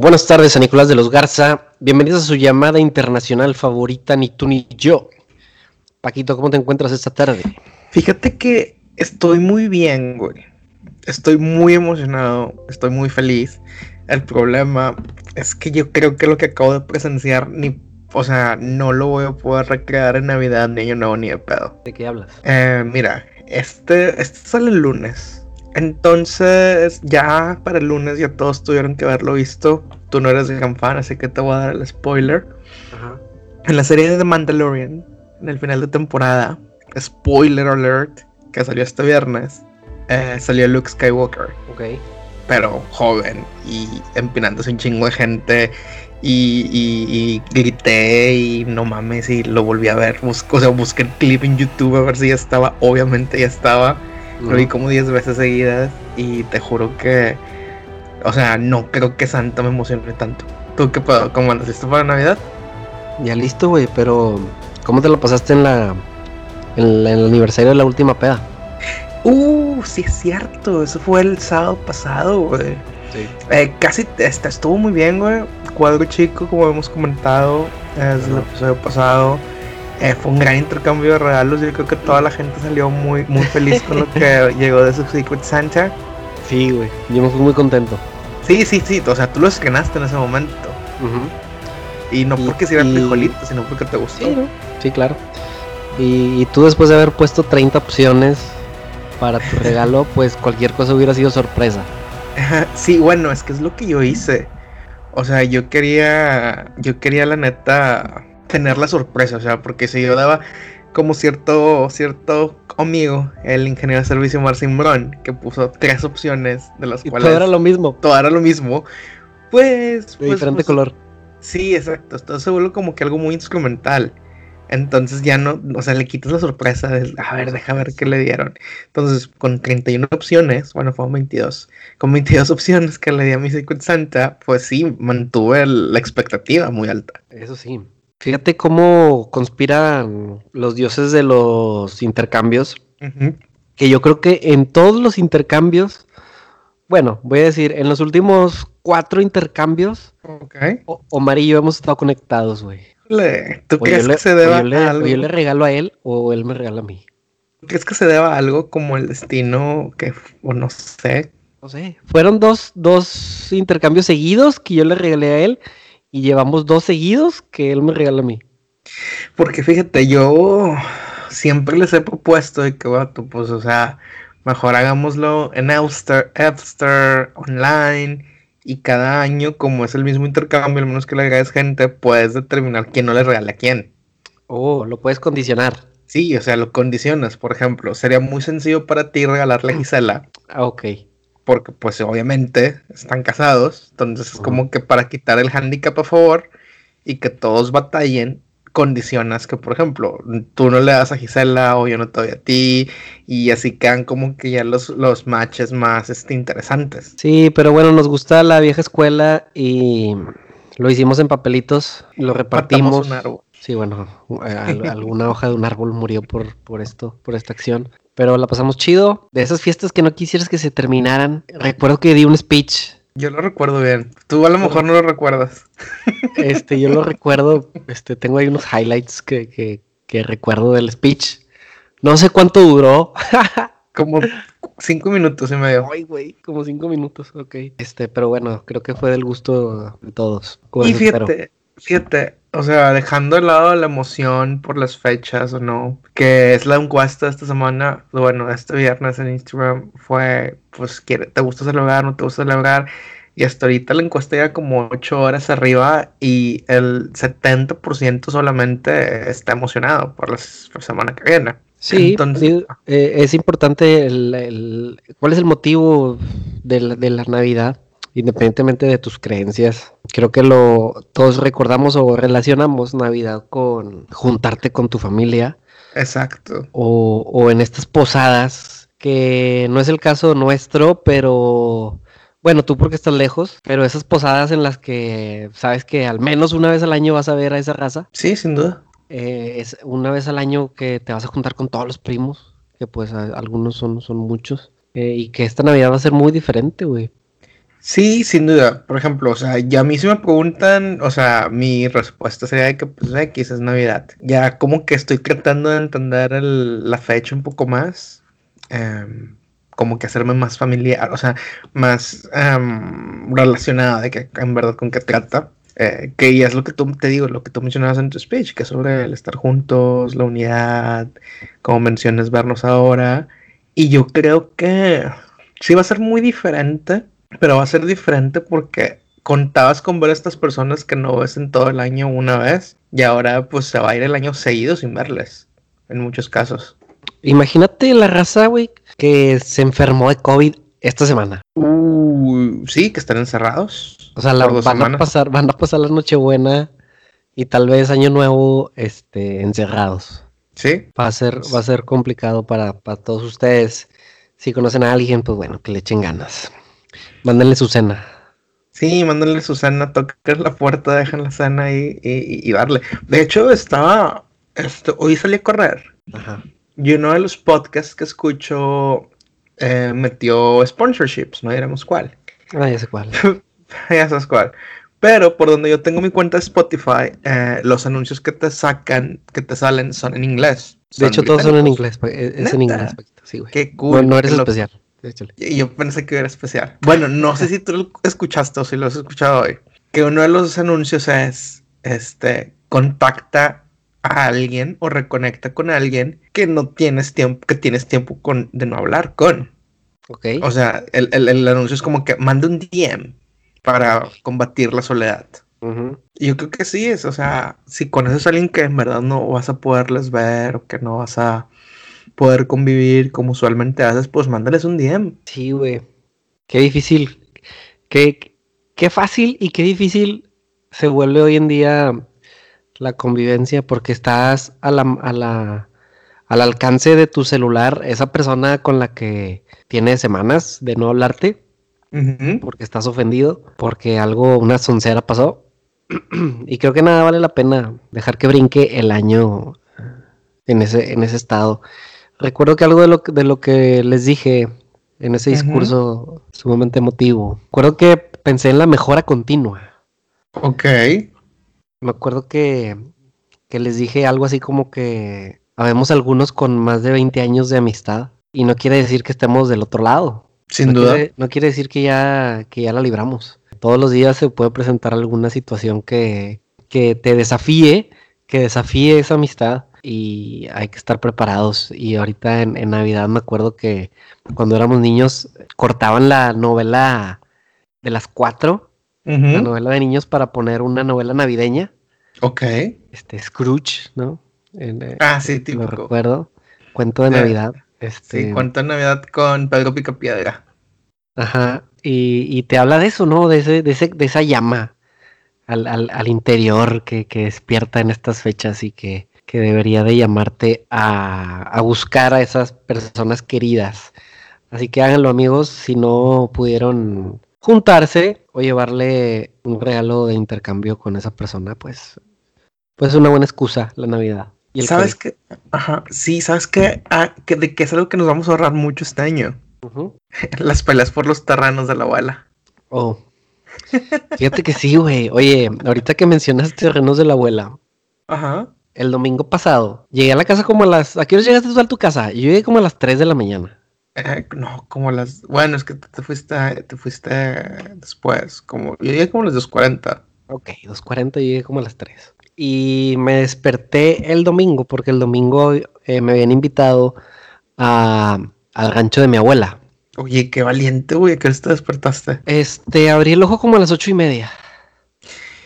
Buenas tardes a Nicolás de los Garza. Bienvenidos a su llamada internacional favorita, ni tú ni yo. Paquito, ¿cómo te encuentras esta tarde? Fíjate que estoy muy bien, güey. Estoy muy emocionado, estoy muy feliz. El problema es que yo creo que lo que acabo de presenciar, ni, o sea, no lo voy a poder recrear en Navidad, ni Año Nuevo, ni de pedo. ¿De qué hablas? Eh, mira, este, este sale el lunes. Entonces, ya para el lunes ya todos tuvieron que haberlo visto. Tú no eres gran fan, así que te voy a dar el spoiler. En la serie de The Mandalorian, en el final de temporada, spoiler alert, que salió este viernes, eh, salió Luke Skywalker. Ok. Pero joven y empinándose un chingo de gente. Y, y, grité y no mames y lo volví a ver. Busco, o sea, busqué el clip en YouTube a ver si ya estaba. Obviamente ya estaba. Lo vi como 10 veces seguidas y te juro que, o sea, no creo que Santa me emocione tanto. ¿Tú qué puedo? ¿Cómo andas? ¿Listo para Navidad? Ya listo, güey, pero ¿cómo te lo pasaste en la, en, el aniversario de la última peda? Uh, sí es cierto, eso fue el sábado pasado, güey. Sí. Eh, casi este, estuvo muy bien, güey. Cuadro chico, como hemos comentado, es el episodio pasado. Eh, fue un gran intercambio de regalos. Yo creo que toda la gente salió muy, muy feliz con lo que llegó de su Secret Santa. Sí, güey. Yo me fui muy contento. Sí, sí, sí. O sea, tú lo estrenaste en ese momento. Y no porque sea frijolito, sino porque te gustó. Sí, claro. Y, tú después de haber puesto 30 opciones para tu regalo, pues cualquier cosa hubiera sido sorpresa. Sí, bueno, es que es lo que yo hice. O sea, yo quería, yo quería la neta tener la sorpresa, o sea, porque si yo daba como cierto, cierto amigo, el ingeniero de servicio Marcin Bron, que puso tres opciones de las cuales... Todo era lo mismo. Todo era lo mismo. Pues... De diferente pues, color. Sí, exacto. Esto se vuelve como que algo muy instrumental. Entonces ya no, o sea, le quitas la sorpresa de, a ver, deja ver qué le dieron. Entonces, con 31 opciones, bueno, fueron 22, con 22 opciones que le di a mi Secret Santa, pues sí, mantuve la expectativa muy alta. Eso sí. Fíjate cómo conspiran los dioses de los intercambios. Que yo creo que en todos los intercambios, bueno, voy a decir, en los últimos cuatro intercambios, Omar y yo hemos estado conectados, güey. ¿Tú crees que se deba a algo? yo le regalo a él o él me regala a mí. ¿Crees que se deba a algo como el destino que, o no sé? No sé. Fueron dos, dos intercambios seguidos que yo le regalé a él y llevamos dos seguidos que él me regala a mí. Porque fíjate, yo siempre les he propuesto de que, vato, pues, o sea, mejor hagámoslo en Elster, Elster, online. Y cada año, como es el mismo intercambio, al menos que le agregues gente, puedes determinar quién no le regala a quién. Oh, lo puedes condicionar. Sí, o sea, lo condicionas. Por ejemplo, sería muy sencillo para ti regalarle a Gisela. Ah, ok porque pues obviamente están casados, entonces es como que para quitar el handicap a favor y que todos batallen, condicionas que, por ejemplo, tú no le das a Gisela o yo no te doy a ti, y así quedan como que ya los, los matches más este, interesantes. Sí, pero bueno, nos gusta la vieja escuela y lo hicimos en papelitos, lo repartimos. Sí, bueno, alguna hoja de un árbol murió por, por esto, por esta acción. Pero la pasamos chido. De esas fiestas que no quisieras que se terminaran. Recuerdo que di un speech. Yo lo recuerdo bien. Tú a lo mejor no lo recuerdas. Este, yo lo recuerdo. Este, tengo ahí unos highlights que, que, que recuerdo del speech. No sé cuánto duró. como cinco minutos y medio. Ay, güey, como cinco minutos, ok. Este, pero bueno, creo que fue del gusto de todos. Y fíjate, fíjate, o sea, dejando de lado la emoción por las fechas o no, que es la encuesta esta semana, bueno, este viernes en Instagram fue, pues, ¿te gusta celebrar? ¿No te gusta celebrar? Y hasta ahorita la encuesta ya como 8 horas arriba y el 70% solamente está emocionado por la, semana que viene. Sí, Entonces, eh, es importante el, cuál es el motivo de de la Navidad independientemente de tus creencias. Creo que lo todos recordamos o relacionamos Navidad con juntarte con tu familia. Exacto. O, o en estas posadas, que no es el caso nuestro, pero bueno, tú porque estás lejos, pero esas posadas en las que sabes que al menos una vez al año vas a ver a esa raza. Sí, sin duda. Eh, es una vez al año que te vas a juntar con todos los primos, que pues algunos son, son muchos. Eh, y que esta Navidad va a ser muy diferente, güey. Sí, sin duda. Por ejemplo, o sea, ya a mí si me preguntan, o sea, mi respuesta sería de que, pues, X es Navidad. Ya como que estoy tratando de entender la fecha un poco más. Em, como que hacerme más familiar, o sea, más um, relacionada de que en verdad con qué trata. Eh, que ya es lo que tú te digo, lo que tú mencionabas en tu speech, que es sobre el estar juntos, la unidad, como mencionas, vernos ahora. Y yo creo que sí va a ser muy diferente, pero va a ser diferente porque contabas con ver a estas personas que no ves en todo el año una vez y ahora pues se va a ir el año seguido sin verles, en muchos casos. Imagínate la raza, güey, que se enfermó de COVID esta semana. Uh, sí, que están encerrados. O sea, van, a pasar, van a pasar la Nochebuena y tal vez Año Nuevo este, encerrados. Sí. Va a ser, va a ser complicado para, todos ustedes. Si conocen a alguien, pues bueno, que le echen ganas. Mándenle su cena. Sí, mándenle su cena, toquen la puerta, dejen la cena y, y, darle. De hecho, estaba. Esto, hoy salí a correr. Ajá. Y uno de los podcasts que escucho eh, metió sponsorships, no diremos cuál. Ah, ya sé cuál. ya sabes cuál. Pero por donde yo tengo mi cuenta de Spotify, eh, los anuncios que te sacan, que te salen, son en inglés. de hecho, todos son en inglés. Es, en inglés. Sí, güey. Qué cool. No, eres especial. Y yo pensé que era especial. Bueno, no sé si tú lo escuchaste o si lo has escuchado hoy. Que uno de los anuncios es, este, contacta a alguien o reconecta con alguien que no tienes tiempo, que tienes tiempo con, de no hablar con. Ok. O sea, el, anuncio es como que manda un DM para combatir la soledad. Yo creo que sí es, o sea, si conoces a alguien que en verdad no vas a poderles ver o que no vas a poder convivir como usualmente haces, pues mándales un DM. Sí, güey. Qué difícil. Qué, qué fácil y qué difícil se vuelve hoy en día la convivencia porque estás a la, a la, al alcance de tu celular esa persona con la que tienes semanas de no hablarte porque estás ofendido, porque algo, una soncera pasó. y creo que nada vale la pena dejar que brinque el año en ese, en ese estado. Recuerdo que algo de lo, de lo que les dije en ese discurso sumamente emotivo, recuerdo que pensé en la mejora continua. Ok me acuerdo que, les dije algo así como que habemos algunos con más de 20 años de amistad y no quiere decir que estemos del otro lado. Sin duda. no quiere decir que ya, que ya la libramos. Todos los días se puede presentar alguna situación que, que te desafíe, que desafíe esa amistad y hay que estar preparados. Y ahorita en, Navidad me acuerdo que cuando éramos niños cortaban la novela de las cuatro la novela de niños para poner una novela navideña. Ok. Este, Scrooge, ¿no? Eh, ah, sí, típico. Lo recuerdo. Cuento de Navidad. Este... Sí, cuento de Navidad con Pedro Picapiedra. Ajá. Y, te habla de eso, ¿no? De, ese, de, ese, de esa llama al, al, interior que, que, despierta en estas fechas y que, que debería de llamarte a, a, buscar a esas personas queridas. Así que háganlo amigos, si no pudieron juntarse o llevarle un regalo de intercambio con esa persona, pues, pues es una buena excusa la Navidad. Y ¿Sabes qué? Ajá, sí, ¿sabes qué? Ah, que, de que es algo que nos vamos a ahorrar mucho este año. Las peleas por los terrenos de la abuela. Oh. Fíjate que sí, güey. Oye, ahorita que mencionas terrenos de la abuela. Ajá. El domingo pasado, llegué a la casa como a las... ¿A qué hora llegaste tú a tu casa? Yo llegué como a las 3 de la mañana. Eh, no, como las. Bueno, es que te fuiste, te fuiste después. Como, yo llegué como a las 2.40. Ok, 2.40 y llegué como a las 3. Y me desperté el domingo, porque el domingo eh, me habían invitado a, al rancho de mi abuela. Oye, qué valiente, güey, ¿qué te despertaste? Este, abrí el ojo como a las ocho y media.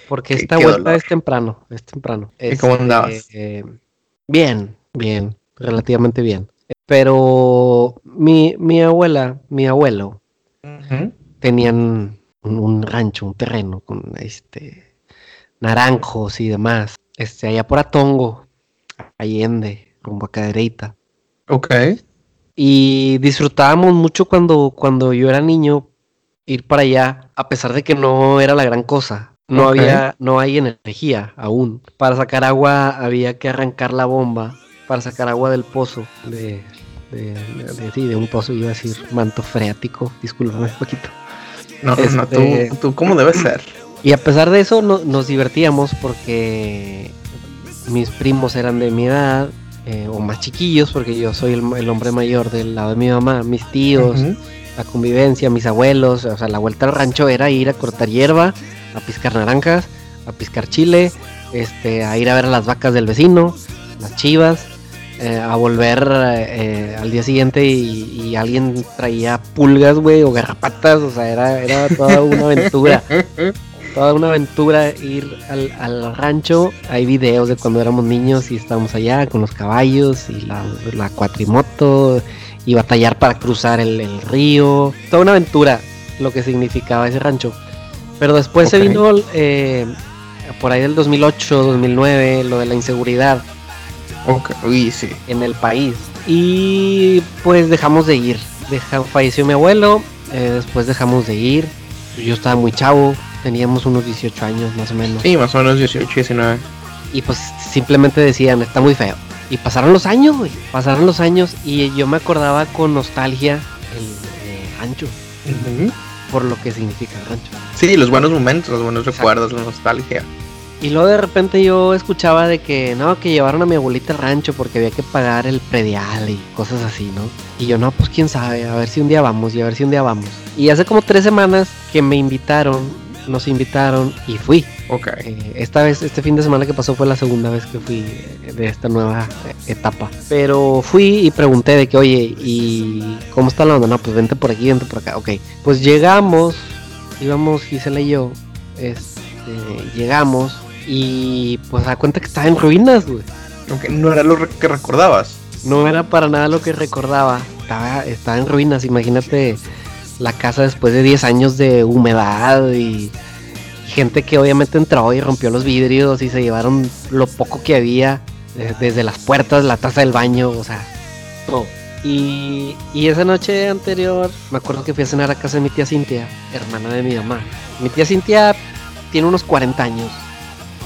Porque esta vuelta es temprano, es temprano. ¿Y cómo andabas? Eh, bien, bien, relativamente bien. Pero mi, mi abuela, mi abuelo, tenían un, rancho, un terreno con este naranjos y demás. Este, allá por Atongo, Allende, rumbo a Cadereyta. Ok. Y disfrutábamos mucho cuando, cuando yo era niño ir para allá, a pesar de que no era la gran cosa. No había, no hay energía aún. Para sacar agua había que arrancar la bomba para sacar agua del pozo de, de, de, un pozo, iba a decir manto freático, discúlpame un poquito. No, no, no, tú, este, tú cómo debes ser. Y a pesar de eso nos divertíamos porque mis primos eran de mi edad eh, o más chiquillos porque yo soy el, hombre mayor del lado de mi mamá, mis tíos, la convivencia, mis abuelos, o sea, la vuelta al rancho era ir a cortar hierba, a piscar naranjas, a piscar chile, este, a ir a ver a las vacas del vecino, las chivas, eh, a volver eh, al día siguiente y, alguien traía pulgas, güey, o garrapatas, o sea, era, era toda una aventura. toda una aventura ir al, rancho. Hay videos de cuando éramos niños y estábamos allá con los caballos y la, cuatrimoto y batallar para cruzar el, río. Toda una aventura lo que significaba ese rancho. Pero después se vino eh, por ahí del 2008, 2009, lo de la inseguridad. Ok, sí. En el país. Y pues dejamos de ir. falleció mi abuelo, eh, después dejamos de ir. Yo estaba muy chavo, teníamos unos 18 años más o menos. Sí, más o menos 18, 19. Y pues simplemente decían, está muy feo. Y pasaron los años, güey. Pasaron los años y yo me acordaba con nostalgia el, rancho. Por lo que significa el rancho. Sí, los buenos momentos, los buenos recuerdos, la nostalgia. Y luego de repente yo escuchaba de que no, que llevaron a mi abuelita al rancho porque había que pagar el predial y cosas así, ¿no? Y yo, no, pues quién sabe, a ver si un día vamos y a ver si un día vamos. Y hace como tres semanas que me invitaron nos invitaron y fui. Ok. Eh, esta vez, este fin de semana que pasó fue la segunda vez que fui de esta nueva etapa. Pero fui y pregunté de que, oye, ¿y cómo está la onda? No, pues vente por aquí, vente por acá. Ok. Pues llegamos, íbamos Gisela y yo, este, llegamos y pues da cuenta que estaba en ruinas, güey. Aunque no era lo que recordabas. No era para nada lo que recordaba. Estaba, estaba en ruinas, imagínate la casa después de 10 años de humedad y gente que obviamente entró y rompió los vidrios y se llevaron lo poco que había desde las puertas, la taza del baño, o sea, todo. Y, y, esa noche anterior me acuerdo que fui a cenar a casa de mi tía Cintia, hermana de mi mamá. Mi tía Cintia tiene unos 40 años.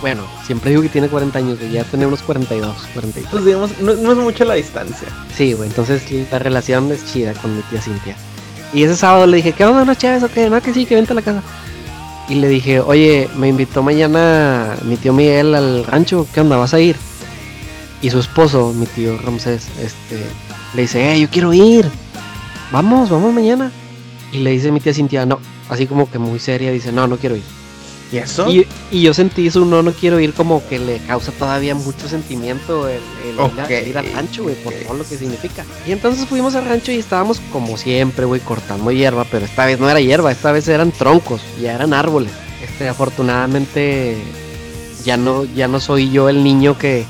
Bueno, siempre digo que tiene 40 años, ya tiene unos 42, 43. Pues digamos, no, no es mucha la distancia. Sí, güey, entonces la relación es chida con mi tía Cintia. Y ese sábado le dije, ¿qué onda, no Chávez o qué? No, que sí, que vente a la casa. Y le dije, oye, me invitó mañana mi tío Miguel al rancho, ¿qué onda? ¿Vas a ir? Y su esposo, mi tío Ramsés, este, le dice, eh, yo quiero ir. Vamos, vamos mañana. Y le dice mi tía Cintia, no, así como que muy seria, dice, no, no quiero ir. ¿Y eso? Y, yo sentí eso, no, no quiero ir como que le causa todavía mucho sentimiento el, ir, al rancho, güey, por todo lo que significa. Y entonces fuimos al rancho y estábamos como siempre, güey, cortando hierba, pero esta vez no era hierba, esta vez eran troncos, ya eran árboles. Este, afortunadamente ya no, ya no soy yo el niño que,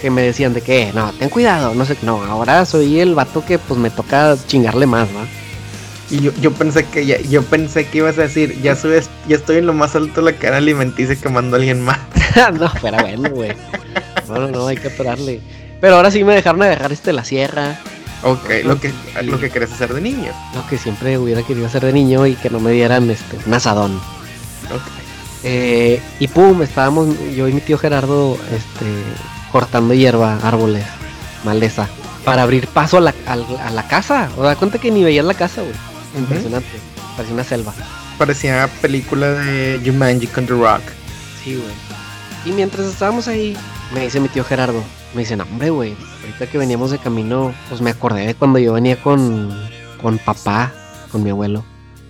que me decían de que, no, ten cuidado, no sé, no, ahora soy el vato que pues me toca chingarle más, ¿no? Y yo, yo pensé que ya, yo pensé que ibas a decir, ya subes, ya estoy en lo más alto de la cadena alimenticia que mandó alguien más. no, pero bueno, güey. No, no, no, hay que atorarle. Pero ahora sí me dejaron agarrar este la sierra. Ok, lo que, lo que querés hacer de niño. Lo que siempre hubiera querido hacer de niño y que no me dieran este, un asadón. Ok. Eh, y pum, estábamos yo y mi tío Gerardo este, cortando hierba, árboles, maleza, para abrir paso a la, a, la casa. O da cuenta que ni veías la casa, güey. Impresionante. Parecía una selva. Parecía película de Jumanji con The Rock. Sí, güey. Y mientras estábamos ahí, me dice mi tío Gerardo, me dice, no, hombre, güey, ahorita que veníamos de camino, pues me acordé de cuando yo venía con, con papá, con mi abuelo.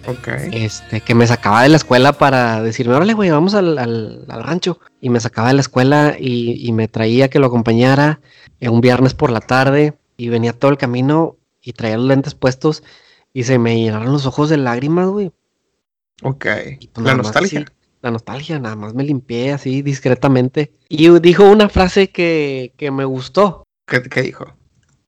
Ok. Este, que me sacaba de la escuela para decirme, órale, güey, vamos al, al, rancho. Y me sacaba de la escuela y, y me traía que lo acompañara un viernes por la tarde y venía todo el camino y traía los lentes puestos y se me llenaron los ojos de lágrimas, güey. Ok. Pues la nostalgia. la nostalgia, nada más me limpié así discretamente. Y dijo una frase que, que me gustó. ¿Qué, ¿Qué, dijo?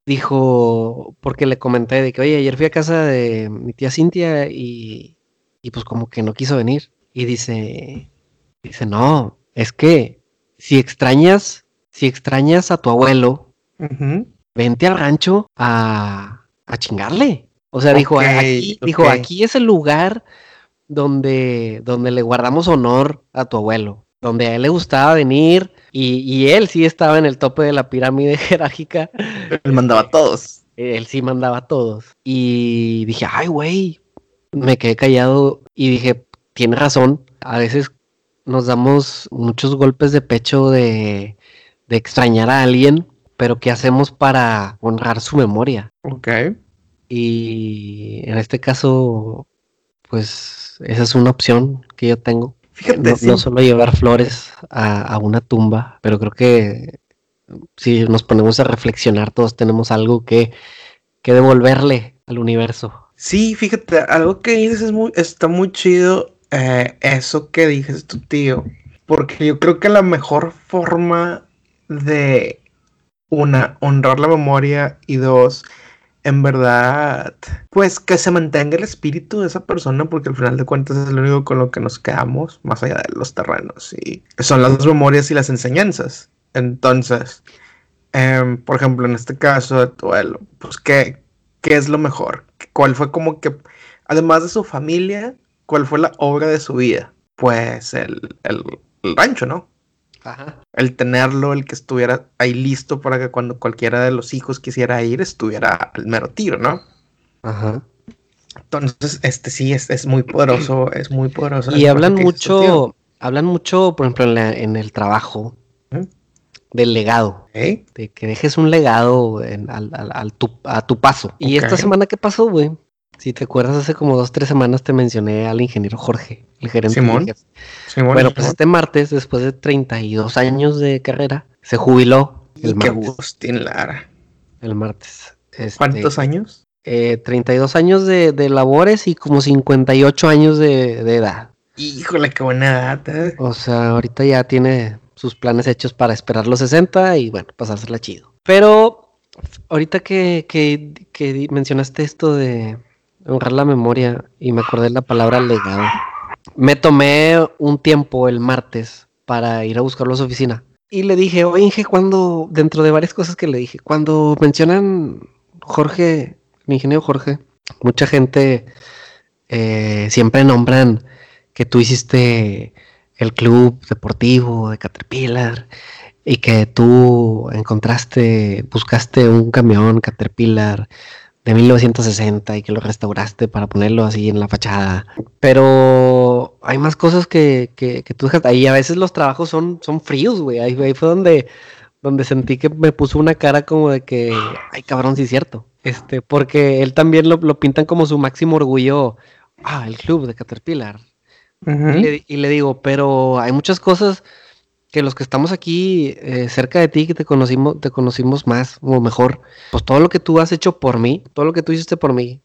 Dijo, porque le comenté de que, oye, ayer fui a casa de mi tía Cintia y, y pues como que no quiso venir. Y dice, dice, no, es que si extrañas, si extrañas a tu abuelo, vente al rancho a, a chingarle. O sea, dijo, aquí, dijo, aquí es el lugar donde, donde le guardamos honor a tu abuelo, donde a él le gustaba venir y, él sí estaba en el tope de la pirámide jerárquica. Él mandaba a todos. Él sí mandaba a todos. Y dije, ay, güey, me quedé callado y dije, tiene razón, a veces nos damos muchos golpes de pecho de, de extrañar a alguien, pero ¿qué hacemos para honrar su memoria? Ok. Y en este caso, pues esa es una opción que yo tengo. Fíjate, no, solo llevar flores a, una tumba, pero creo que si nos ponemos a reflexionar, todos tenemos algo que, que devolverle al universo. Sí, fíjate, algo que dices es muy, está muy chido eh, eso que dices tu tío, porque yo creo que la mejor forma de una, honrar la memoria y dos, en verdad, pues que se mantenga el espíritu de esa persona, porque al final de cuentas es lo único con lo que nos quedamos, más allá de los terrenos, y son las memorias y las enseñanzas. Entonces, em, por ejemplo, en este caso de pues, ¿qué, ¿qué es lo mejor? ¿Cuál fue como que, además de su familia, cuál fue la obra de su vida? Pues el, el rancho, ¿no? El tenerlo, el que estuviera ahí listo para que cuando cualquiera de los hijos quisiera ir, estuviera al mero tiro, ¿no? Ajá. Entonces, este sí es, es muy poderoso, es muy poderoso. Y hablan mucho, hablan mucho, por ejemplo, en, el trabajo del legado. De que dejes un legado al, a tu paso. Y esta semana, ¿qué pasó, güey? Si te acuerdas, hace como dos, tres semanas te mencioné al ingeniero Jorge, el gerente. Simón. Simón bueno, pues este martes, después de 32 años de carrera, se jubiló. El y martes. qué Lara. El martes. Este, ¿Cuántos años? Eh, 32 años de, labores y como 58 años de, de edad. Híjole, qué buena edad. ¿eh? O sea, ahorita ya tiene sus planes hechos para esperar los 60 y bueno, pasársela chido. Pero ahorita que, que, que mencionaste esto de, honrar la memoria y me acordé la palabra legado. Me tomé un tiempo el martes para ir a buscarlo a su oficina. Y le dije, oye, Inge, cuando, dentro de varias cosas que le dije, cuando mencionan Jorge, mi ingeniero Jorge, mucha gente eh, siempre nombran que tú hiciste el club deportivo de Caterpillar y que tú encontraste, buscaste un camión Caterpillar de 1960 y que lo restauraste para ponerlo así en la fachada. Pero hay más cosas que, que, que tú dejas ahí. A veces los trabajos son, son fríos, güey. Ahí, fue donde, donde sentí que me puso una cara como de que, ay cabrón, sí es cierto. Este, porque él también lo, lo pintan como su máximo orgullo. Ah, el club de Caterpillar. y le digo, pero hay muchas cosas que los que estamos aquí eh, cerca de ti, que te conocimos, te conocimos más o mejor, pues todo lo que tú has hecho por mí, todo lo que tú hiciste por mí.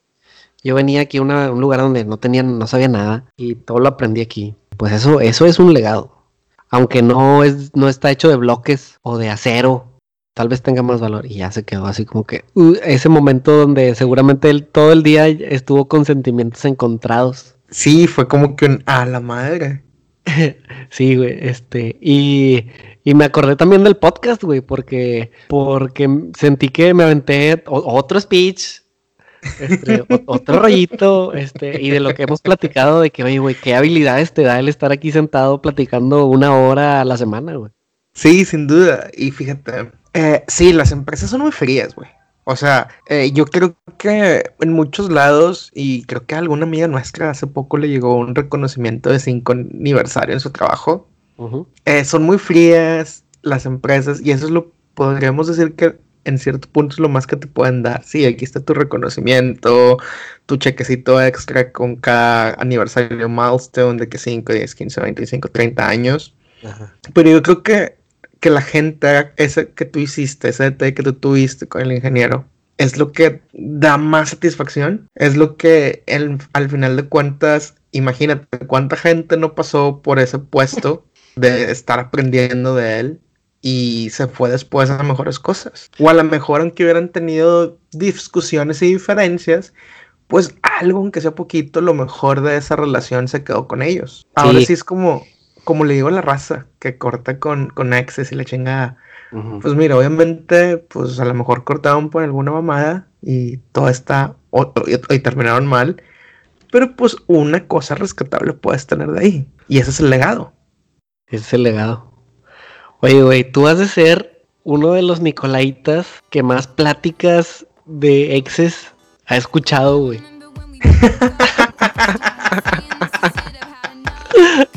Yo venía aquí a un lugar donde no tenía, no sabía nada y todo lo aprendí aquí. Pues eso, eso es un legado. Aunque no es, no está hecho de bloques o de acero, tal vez tenga más valor. Y ya se quedó así como que uh, ese momento donde seguramente él todo el día estuvo con sentimientos encontrados. Sí, fue como que un a la madre. sí, güey, este, y, y, me acordé también del podcast, güey, porque, porque sentí que me aventé otro speech, este, otro rollito, este, y de lo que hemos platicado, de que, oye, güey, qué habilidades te da el estar aquí sentado platicando una hora a la semana, güey. Sí, sin duda, y fíjate, eh, sí, las empresas son muy frías, güey. O sea, eh, yo creo que en muchos lados, y creo que a alguna amiga nuestra hace poco le llegó un reconocimiento de cinco aniversario en su trabajo. Eh, son muy frías las empresas, y eso es lo, podríamos decir que en cierto punto es lo más que te pueden dar. Sí, aquí está tu reconocimiento, tu chequecito extra con cada aniversario milestone de que 5, 10, 15, 25, 30 años. Pero yo creo que que la gente, ese que tú hiciste, ese detalle que tú tuviste con el ingeniero, es lo que da más satisfacción, es lo que al final de cuentas, imagínate cuánta gente no pasó por ese puesto de estar aprendiendo de él y se fue después a mejores cosas. O a lo mejor aunque hubieran tenido discusiones y diferencias, pues algo, aunque sea poquito, lo mejor de esa relación se quedó con ellos. Ahora sí es como, como le digo a la raza, que corta con, con Access y la chingada. Pues mira, obviamente, pues a lo mejor cortaron por alguna mamada y todo está, y, terminaron mal. Pero pues una cosa rescatable puedes tener de ahí. Y ese es el legado. Ese es el legado. Oye, güey, tú has de ser uno de los Nicolaitas que más pláticas de exes ha escuchado, güey.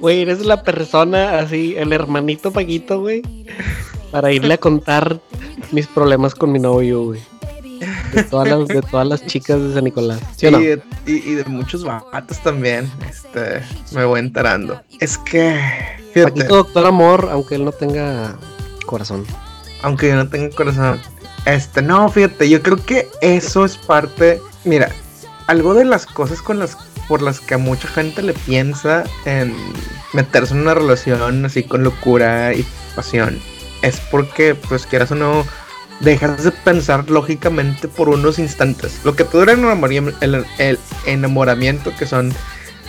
Güey, eres la persona así, el hermanito Paquito, güey. Para irle a contar mis problemas con mi novio, güey. De todas las, de todas las chicas de San Nicolás. ¿sí y, de, muchos vatos también. Este, me voy enterando. Es que. Fíjate, Paquito, doctor amor, aunque él no tenga corazón. Aunque yo no tenga corazón. Este, no, fíjate, yo creo que eso es parte. Mira, algo de las cosas con las por las que a mucha gente le piensa en meterse en una relación así con locura y pasión es porque, pues quieras o no, dejas de pensar lógicamente por unos instantes. Lo que te dura el, el enamoramiento, que son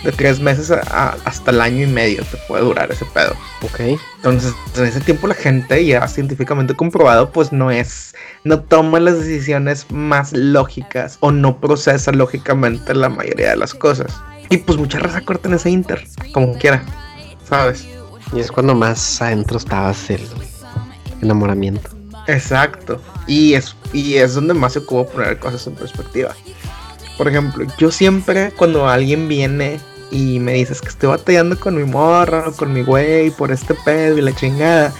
de tres meses hasta el año y medio te puede durar ese pedo. Ok. Entonces, en ese tiempo la gente, ya científicamente comprobado, pues no es, no toma las decisiones más lógicas o no procesa lógicamente la mayoría de las cosas. Y pues mucha raza corta en ese inter, como quiera, ¿sabes? Y es cuando más adentro estabas el enamoramiento. Exacto. Y es, y es donde más se ocupa poner cosas en perspectiva. Por ejemplo, yo siempre cuando alguien viene y me dices que estoy batallando con mi morra o con mi güey por este pedo y la chingada,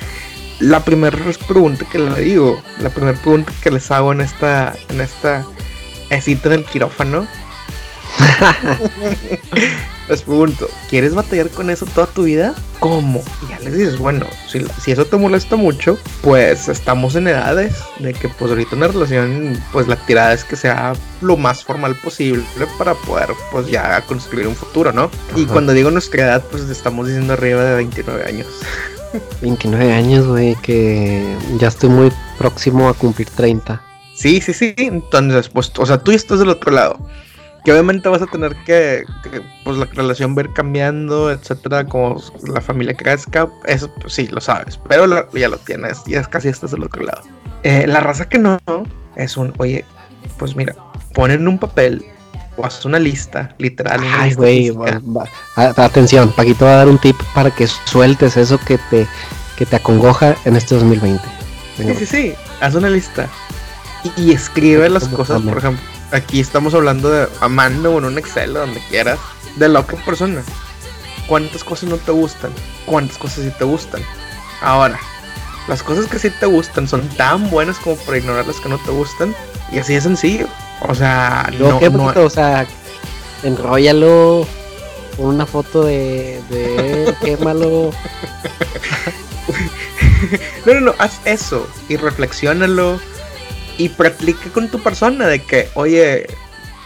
la primera pregunta que le digo, la primera pregunta que les hago en esta, en esta cita en el quirófano les pregunto, ¿quieres batallar con eso toda tu vida? ¿Cómo? Y ya les dices, bueno, si, si, eso te molesta mucho, pues estamos en edades de que pues ahorita una relación, pues la tirada es que sea lo más formal posible para poder pues ya construir un futuro, ¿no? Y cuando digo nuestra edad, pues estamos diciendo arriba de 29 años. 29 años, güey, que ya estoy muy próximo a cumplir 30. Sí, sí, sí. Entonces, pues, o sea, tú estás del otro lado que obviamente vas a tener que, pues la relación ver cambiando, etcétera, como la familia crezca, eso pues, sí lo sabes, pero ya lo tienes, ya casi estás del otro lado. Eh, la raza que no es un, oye, pues mira, ponen en un papel o haces una lista, literal. Ay, güey, atención, Paquito va a dar un tip para que sueltes eso que te, que te acongoja en este 2020. Sí, sí, sí, haz una lista y, escribe las cosas, por ejemplo aquí estamos hablando de a mano o en un Excel, donde quieras, de la otra persona. ¿Cuántas cosas no te gustan? ¿Cuántas cosas sí te gustan? Ahora, las cosas que sí te gustan son tan buenas como para ignorar las que no te gustan. Y así de sencillo. O sea, no, no, o sea, enróllalo con una foto de, de qué malo. no, no, no, haz eso y reflexiónalo y practica con tu persona de que, oye,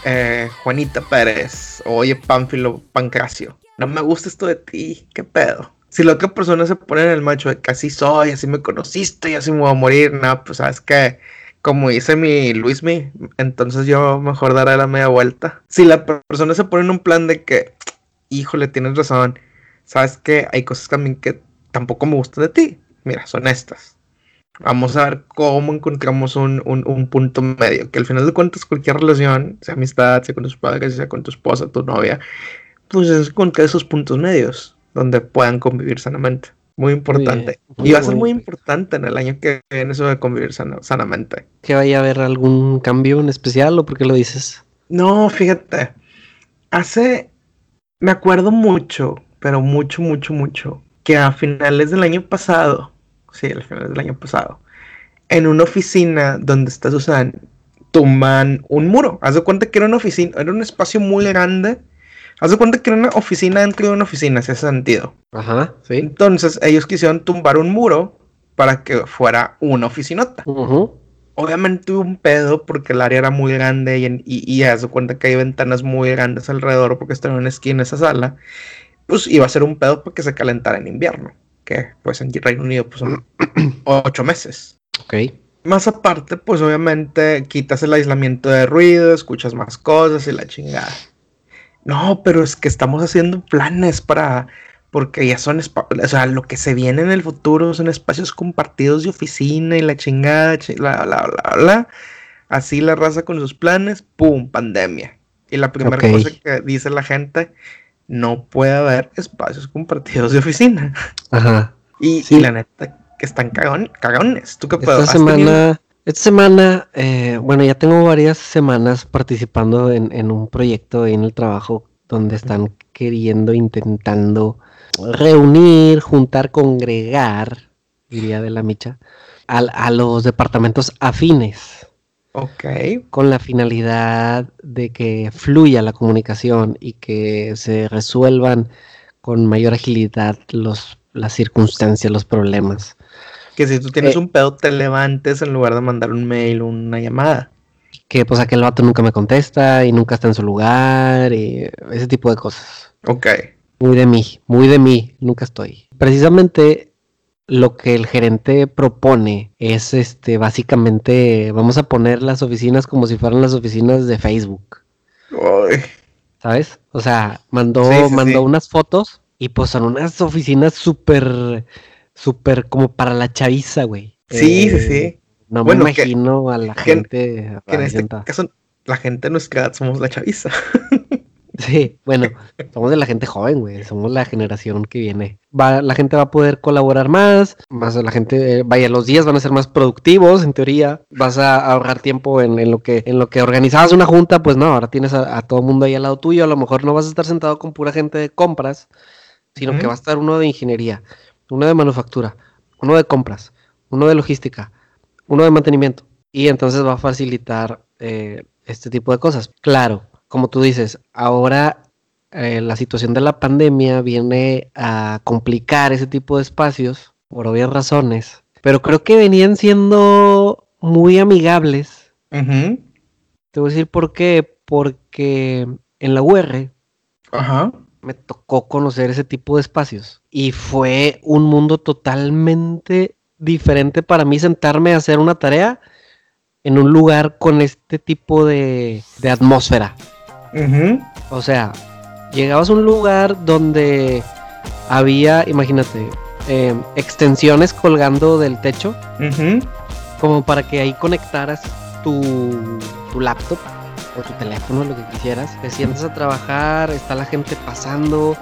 eh, Juanita Pérez, oye, Pánfilo Pancracio, no me gusta esto de ti, ¿qué pedo? Si la otra persona se pone en el macho de que así soy, así me conociste y así me voy a morir, no, pues sabes que, como dice mi Luismi, entonces yo mejor daré la media vuelta. Si la persona se pone en un plan de que, híjole, tienes razón, sabes que hay cosas también que tampoco me gustan de ti, mira, son estas Vamos a ver cómo encontramos un, punto medio. Que al final de cuentas, cualquier relación, sea amistad, sea con tus padres, sea con tu esposa, tu novia, pues es encontrar esos puntos medios donde puedan convivir sanamente. Muy importante. y va a ser muy importante en el año que viene eso de convivir sanamente. ¿Que vaya a haber algún cambio en especial o por qué lo dices? No, fíjate. Hace. Me acuerdo mucho, pero mucho, mucho, mucho, que a finales del año pasado sí, al final del año pasado, en una oficina donde está Susan, tumban un muro. Haz de cuenta que era una oficina, era un espacio muy grande. Haz de cuenta que era una oficina dentro de una oficina, ese sentido. Ajá, sí. Entonces ellos quisieron tumbar un muro para que fuera una oficinota. Obviamente hubo un pedo porque el área era muy grande y, y, haz de cuenta que hay ventanas muy grandes alrededor porque está en una esquina esa sala. Pues iba a ser un pedo porque se calentara en invierno que pues en Reino Unido pues son ocho meses. Ok. Más aparte, pues obviamente quitas el aislamiento de ruido, escuchas más cosas y la chingada. No, pero es que estamos haciendo planes para, porque ya son, o sea, lo que se viene en el futuro son espacios compartidos de oficina y la chingada, bla, bla, bla, bla. Así la raza con sus planes, ¡pum! Pandemia. Y la primera cosa que dice la gente, no puede haber espacios compartidos de oficina. Ajá. Y, la neta, que están cagones. ¿Tú qué Esta semana, esta semana, eh, bueno, ya tengo varias semanas participando en, un proyecto en el trabajo donde están queriendo, intentando reunir, juntar, congregar, diría de la micha, a, los departamentos afines. Ok. Con la finalidad de que fluya la comunicación y que se resuelvan con mayor agilidad los, las circunstancias, los problemas. Que si tú tienes eh, un pedo, te levantes en lugar de mandar un mail o una llamada. Que pues aquel vato nunca me contesta y nunca está en su lugar y ese tipo de cosas. Ok. Muy de mí, muy de mí, nunca estoy. Precisamente lo que el gerente propone es este básicamente vamos a poner las oficinas como si fueran las oficinas de Facebook. ¿Sabes? O sea, mandó, mandó unas fotos y pues son unas oficinas súper, súper como para la chaviza, güey. Sí, sí, sí. Eh, no me imagino a la gente. Que en este caso, la gente no es que somos la chaviza. Sí, bueno, somos de la gente joven, güey. Somos la generación que viene. Va, la gente va a poder colaborar más, más la gente, eh, vaya, los días van a ser más productivos, en teoría. Vas a ahorrar tiempo en, lo que en lo que organizabas una junta, pues no, ahora tienes a, todo el mundo ahí al lado tuyo. A lo mejor no vas a estar sentado con pura gente de compras, sino que va a estar uno de ingeniería, uno de manufactura, uno de compras, uno de logística, uno de mantenimiento. Y entonces va a facilitar eh, este tipo de cosas. Claro, como tú dices, ahora eh, la situación de la pandemia viene a complicar ese tipo de espacios por obvias razones, pero creo que venían siendo muy amigables. Te voy a decir por qué, porque en la UR me tocó conocer ese tipo de espacios. Y fue un mundo totalmente diferente para mí sentarme a hacer una tarea en un lugar con este tipo de, de atmósfera. O sea, llegabas a un lugar donde había, imagínate, em, extensiones colgando del techo, como para que ahí conectaras tu, tu laptop o tu teléfono, lo que quisieras. Te sientas a trabajar, está la gente pasando,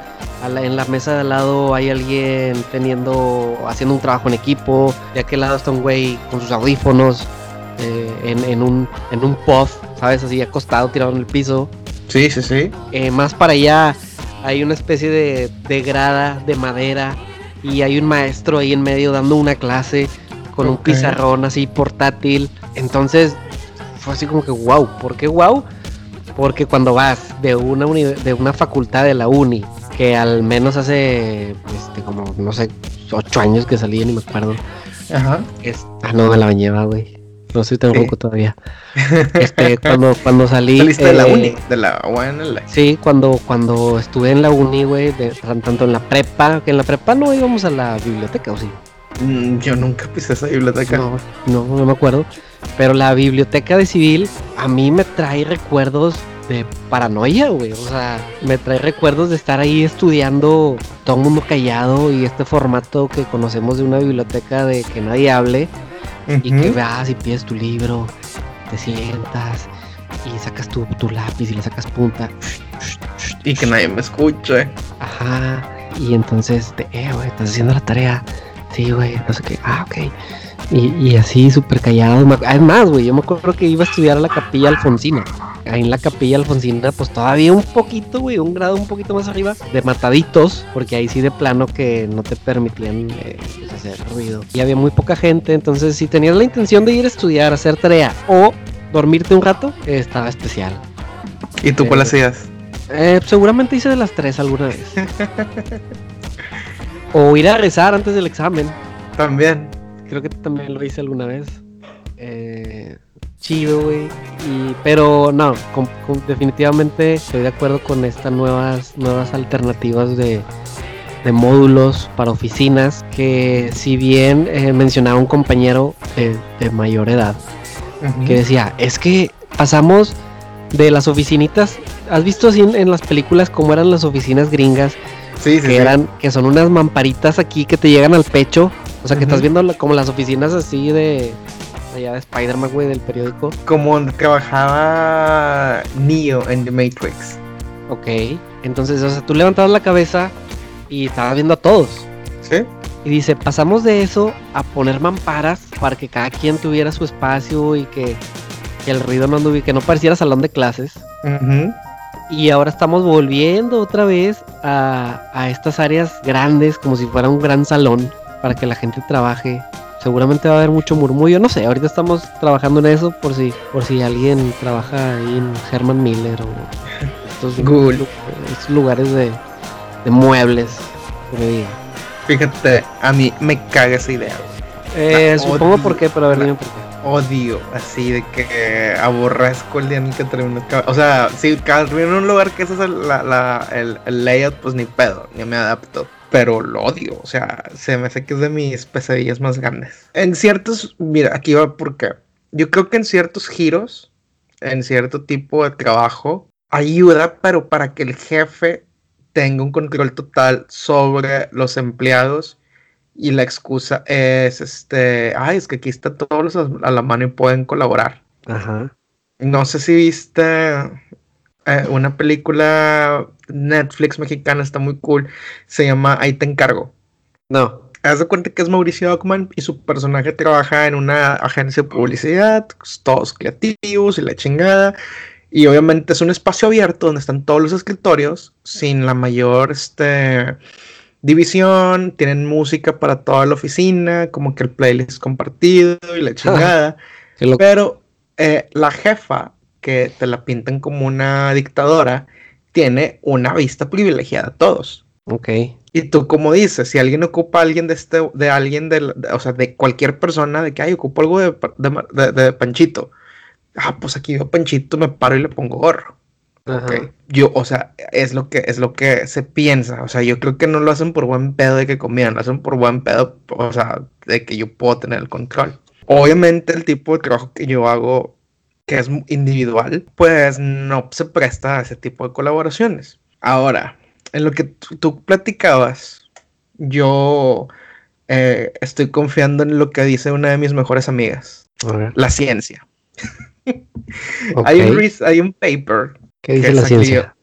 en la mesa de al lado hay alguien teniendo, haciendo un trabajo en equipo, de aquel lado está un güey con sus audífonos. Eh, en, en, un, en un puff, ¿sabes? Así acostado, tirado en el piso. Sí, sí, sí. Eh, más para allá hay una especie de, grada de madera y hay un maestro ahí en medio dando una clase con un pizarrón así portátil. Entonces fue así como que wow. ¿Por qué wow? Porque cuando vas de una, de una facultad de la uni, que al menos hace este, como, no sé, ocho años que salí, ni me acuerdo. Ajá. Es, ah, no, me la bañaba, güey. No soy tan poco todavía. Este, cuando, cuando salí. ¿Saliste de la eh, uni? De la UNL. Sí, cuando, cuando estuve en la uni, güey, tanto en la prepa, que en la prepa no íbamos a la biblioteca, ¿o sí? Mm, yo nunca pisé esa biblioteca. No, no, no me acuerdo. Pero la biblioteca de civil a mí me trae recuerdos de paranoia, güey. O sea, me trae recuerdos de estar ahí estudiando todo el mundo callado y este formato que conocemos de una biblioteca de que nadie hable y que veas y pides tu libro, te sientas y sacas tu, tu lápiz y le sacas punta. Y que nadie me escuche. Ajá. Y entonces, te, eh, güey, estás haciendo la tarea. Sí, güey, no sé qué. Ah, ok. Y, y así súper callado. Además, güey, yo me acuerdo que iba a estudiar a la capilla alfonsina. Ahí en la capilla alfonsina, pues todavía un poquito, güey, un grado un poquito más arriba de mataditos, porque ahí sí de plano que no te permitían eh, hacer ruido. Y había muy poca gente, entonces si tenías la intención de ir a estudiar, hacer tarea o dormirte un rato, estaba especial. ¿Y tú cuál hacías? Eh, seguramente hice de las tres alguna vez. o ir a rezar antes del examen. También. Creo que también lo hice alguna vez. Eh, chido, güey. Pero no, definitivamente estoy de acuerdo con estas nuevas, nuevas alternativas de, módulos para oficinas. Que si bien eh, mencionaba un compañero de, mayor edad que decía, es que pasamos de las oficinitas. ¿Has visto así en, las películas cómo eran las oficinas gringas? Sí, que eran, que son unas mamparitas aquí que te llegan al pecho o sea, que estás viendo como las oficinas así de. Allá de Spider-Man, güey, del periódico. Como donde trabajaba Neo en The Matrix. Ok. Entonces, o sea, tú levantabas la cabeza y estabas viendo a todos. Sí. Y dice, pasamos de eso a poner mamparas para que cada quien tuviera su espacio y que, el ruido no anduviera, que no pareciera salón de clases. Y ahora estamos volviendo otra vez a, a estas áreas grandes, como si fuera un gran salón, para que la gente trabaje seguramente va a haber mucho murmullo, no sé, ahorita estamos trabajando en eso por si por si alguien trabaja ahí en Herman Miller o estos, lugares de, muebles Fíjate, a mí me caga esa idea. Eh, supongo por qué, pero a ver, dime por qué. Odio, así de que aborrezco el día en que termino. O sea, si termino en un lugar que ese es el, el layout, pues ni pedo, ni me adapto pero lo odio, o sea, se me hace que es de mis pesadillas más grandes. En ciertos, mira, aquí va porque yo creo que en ciertos giros, en cierto tipo de trabajo, ayuda, pero para que el jefe tenga un control total sobre los empleados y la excusa es, este, ay, es que aquí está todos a la mano y pueden colaborar. Ajá. No sé si viste eh, una película Netflix mexicana, está muy cool. Se llama Ahí te encargo. No. Haz de cuenta que es Mauricio Ockman y su personaje trabaja en una agencia de publicidad, pues, todos creativos y la chingada. Y obviamente es un espacio abierto donde están todos los escritorios sin la mayor este, división. Tienen música para toda la oficina, como que el playlist compartido y la chingada. Pero eh, la jefa que te la pintan como una dictadora, tiene una vista privilegiada a todos. Ok. Y tú, como dices, si alguien ocupa a alguien de este, de alguien, de, o sea, de cualquier persona, de que, ay, ocupo algo de, Panchito. Ah, pues aquí veo Panchito, me paro y le pongo gorro. Okay. Yo, o sea, es lo que es lo que se piensa. O sea, yo creo que no lo hacen por buen pedo de que comían, lo hacen por buen pedo, o sea, de que yo puedo tener el control. Obviamente el tipo de trabajo que yo hago que es individual, pues no se presta a ese tipo de colaboraciones. Ahora, en lo que tú platicabas, yo eh, estoy confiando en lo que dice una de mis mejores amigas, la ciencia. hay, un, paper que, salió,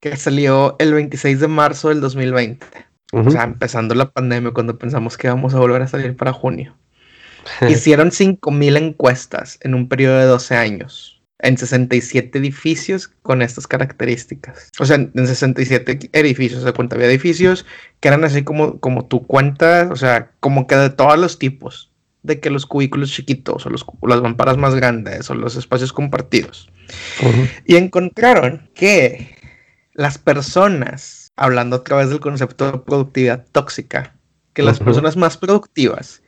que salió el 26 de marzo del 2020. O sea, empezando la pandemia, cuando pensamos que íbamos a volver a salir para junio. Hicieron 5.000 encuestas en un periodo de 12 años en 67 edificios con estas características. O sea, en 67 edificios, o sea, cuenta había edificios que eran así como, como tu cuenta, o sea, como que de todos los tipos, de que los cubículos chiquitos o los, las mamparas más grandes o los espacios compartidos. Y encontraron que las personas, hablando a través del concepto de productividad tóxica, que las personas más productivas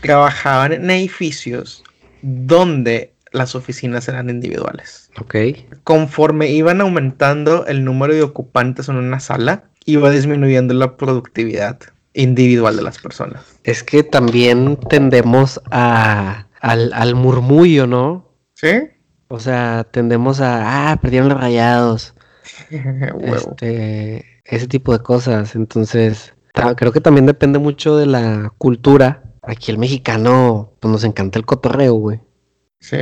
trabajaban en edificios donde las oficinas eran individuales. Ok. Conforme iban aumentando el número de ocupantes en una sala, iba disminuyendo la productividad individual de las personas. Es que también tendemos a, al, murmullo, ¿no? Sí. O sea, tendemos a, ah, perdieron los rayados. este, ese tipo de cosas. Entonces, creo que también depende mucho de la cultura Aquí el mexicano, pues nos encanta el cotorreo, güey. Sí.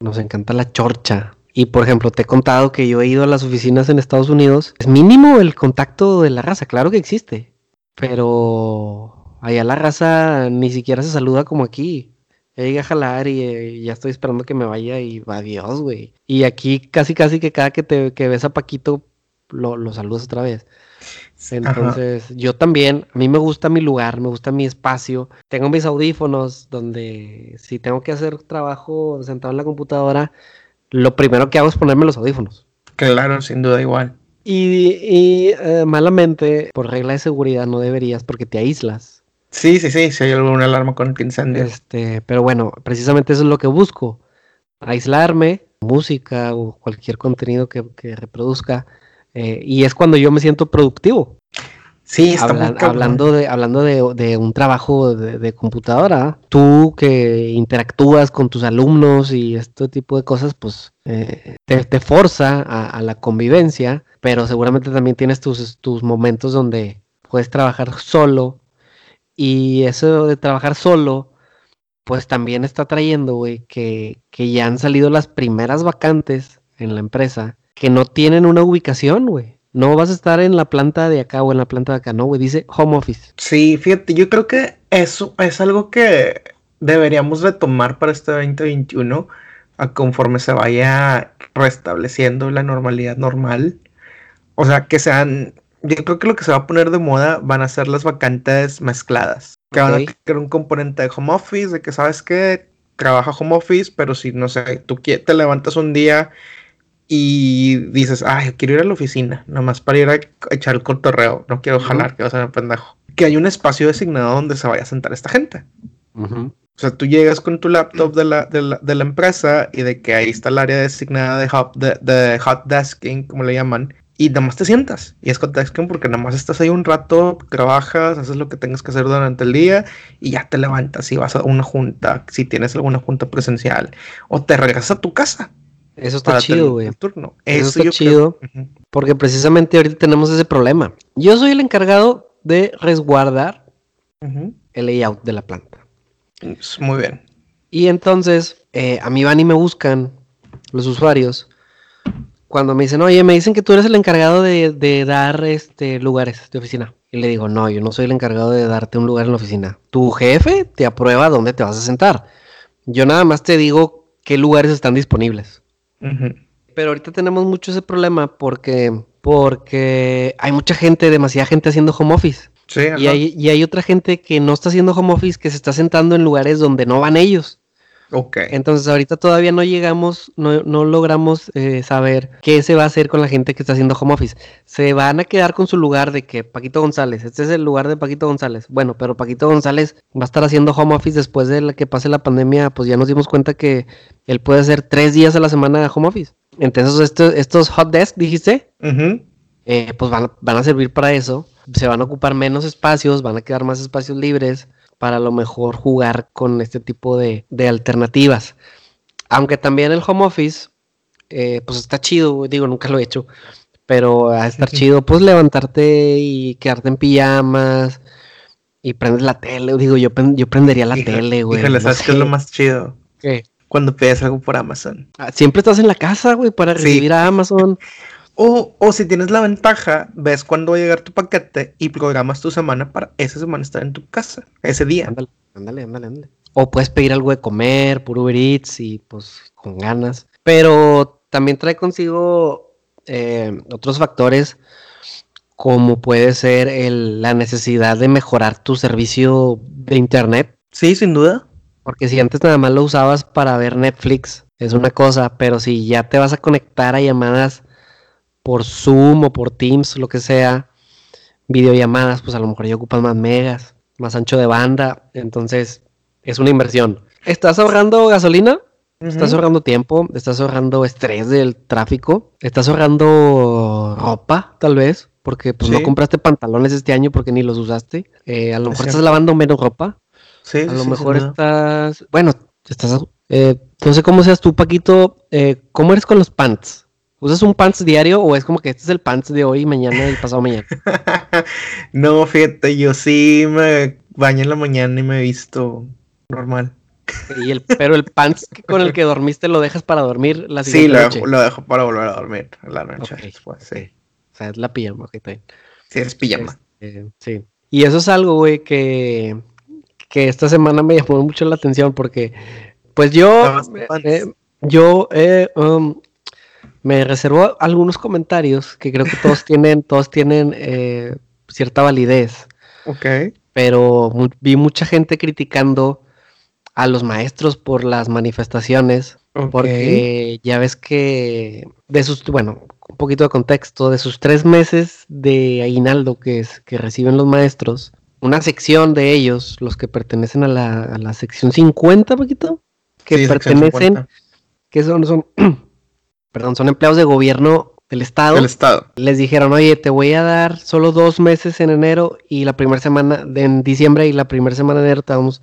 Nos encanta la chorcha. Y por ejemplo, te he contado que yo he ido a las oficinas en Estados Unidos. Es mínimo el contacto de la raza, claro que existe. Pero allá la raza ni siquiera se saluda como aquí. Ya llegué a jalar y, ya estoy esperando que me vaya y va Dios, güey. Y aquí casi casi que cada que te que ves a Paquito lo, lo saludas otra vez. Entonces, yo también, a mí me gusta mi lugar, me gusta mi espacio. Tengo mis audífonos donde si tengo que hacer trabajo sentado en la computadora, lo primero que hago es ponerme los audífonos. Claro, sin duda igual. Y, eh, malamente, por regla de seguridad, no deberías porque te aíslas. Sí, sí, sí, si hay alguna alarma con incendio. Este, pero bueno, precisamente eso es lo que busco. Aislarme, música o cualquier contenido que, que reproduzca eh, y es cuando yo me siento productivo. Sí, está hablando de hablando de, un trabajo de, computadora, tú que interactúas con tus alumnos y este tipo de cosas, pues eh, te, forza a, la convivencia, pero seguramente también tienes tus, tus momentos donde puedes trabajar solo y eso de trabajar solo, pues también está trayendo, güey, que, que ya han salido las primeras vacantes en la empresa que no tienen una ubicación, güey. No vas a estar en la planta de acá o en la planta de acá, no, güey. Dice home office. Sí, fíjate, yo creo que eso es algo que deberíamos retomar para este 2021 a conforme se vaya restableciendo la normalidad normal. O sea, que sean, yo creo que lo que se va a poner de moda van a ser las vacantes mezcladas. Que van a crear un componente de home office, de que sabes que trabaja home office, pero si no sé, tú te levantas un día y dices, ay, quiero ir a la oficina, nomás para ir a echar el cotorreo, no quiero jalar, que vas a ser pendejo. Que hay un espacio designado donde se vaya a sentar esta gente. O sea, tú llegas con tu laptop de la, de la, de la empresa y de que ahí está el área designada de, hot, de, de hot desking, como le llaman, y nada más te sientas. Y es hot desking porque nada más estás ahí un rato, trabajas, haces lo que tengas que hacer durante el día y ya te levantas y vas a una junta, si tienes alguna junta presencial, o te regresas a tu casa. Eso está chido, güey. Eso, está chido. Porque precisamente ahorita tenemos ese problema. Yo soy el encargado de resguardar el layout de la planta. Muy bien. Y entonces, eh, a mí van y me buscan los usuarios. Cuando me dicen, oye, me dicen que tú eres el encargado de, dar este, lugares de oficina. Y le digo, no, yo no soy el encargado de darte un lugar en la oficina. Tu jefe te aprueba dónde te vas a sentar. Yo nada más te digo qué lugares están disponibles. Pero ahorita tenemos mucho ese problema porque, porque hay mucha gente, demasiada gente haciendo home office. Sí, y, hay, y hay otra gente que no está haciendo home office, que se está sentando en lugares donde no van ellos. Ok. Entonces ahorita todavía no llegamos, no, no logramos eh, saber qué se va a hacer con la gente que está haciendo home office. Se van a quedar con su lugar de que Paquito González, este es el lugar de Paquito González. Bueno, pero Paquito González va a estar haciendo home office después de que pase la pandemia, pues ya nos dimos cuenta que él puede hacer tres días a la semana de home office. Entonces estos, estos hot desk, dijiste, eh, pues van, van a servir para eso. Se van a ocupar menos espacios, van a quedar más espacios libres para a lo mejor jugar con este tipo de, alternativas. Aunque también el home office, eh, pues está chido, digo, nunca lo he hecho, pero a estar chido, pues levantarte y quedarte en pijamas y prendes la tele, digo, yo, yo prendería la tele, güey. Híjole, ¿sabes qué es lo más chido? ¿Qué? Cuando pides algo por Amazon. Ah, siempre estás en la casa, güey, para recibir a Amazon. O, o, si tienes la ventaja, ves cuándo va a llegar tu paquete y programas tu semana para esa semana estar en tu casa, ese día. Ándale, ándale, ándale, ándale. O puedes pedir algo de comer por Uber Eats y pues con ganas. Pero también trae consigo eh, otros factores como puede ser el, la necesidad de mejorar tu servicio de internet. Sí, sin duda. Porque si antes nada más lo usabas para ver Netflix, es una cosa, pero si ya te vas a conectar a llamadas por Zoom o por Teams, lo que sea, videollamadas, pues a lo mejor ya ocupas más megas, más ancho de banda, entonces es una inversión. ¿Estás ahorrando gasolina? Estás ahorrando tiempo, estás ahorrando estrés del tráfico, estás ahorrando ropa, tal vez, porque pues no compraste pantalones este año porque ni los usaste. Eh, a lo mejor estás lavando menos ropa. Sí, a lo mejor estás, bueno, estás, eh, no sé cómo seas tú, Paquito, eh, ¿cómo eres con los pants? ¿Usas un pants diario o es como que este es el pants de hoy, mañana y pasado mañana? no, fíjate, yo sí me baño en la mañana y me he visto normal. Y el, pero el pants con el que dormiste lo dejas para dormir la siguiente Sí, lo, lo dejo para volver a dormir la noche después, sí. O sea, es la pijama, ok, está Sí, es pijama. Este, sí. Y eso es algo, güey, que, que esta semana me llamó mucho la atención porque, pues yo, eh, yo eh, um, me reservó algunos comentarios que creo que todos tienen, todos tienen eh, cierta validez. Ok. Pero vi mucha gente criticando a los maestros por las manifestaciones. Porque ya ves que de sus, bueno, un poquito de contexto, de sus tres meses de aguinaldo que, es, que reciben los maestros, una sección de ellos, los que pertenecen a la, a la sección 50, poquito, que pertenecen, que son, son perdón, son empleados de gobierno del estado. Del estado. Les dijeron, oye, te voy a dar solo dos meses en enero y la primera semana, de, en diciembre y la primera semana de enero te damos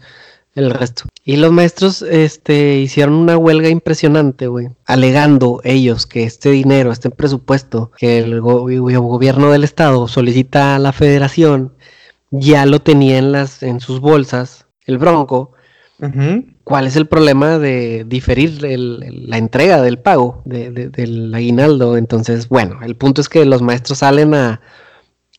el resto. Y los maestros este, hicieron una huelga impresionante, güey, alegando ellos que este dinero, este presupuesto que el gobierno del estado solicita a la federación, ya lo tenía en, las, en sus bolsas, el bronco, ¿Cuál es el problema de diferir la entrega del pago del aguinaldo? Entonces, bueno, el punto es que los maestros salen a,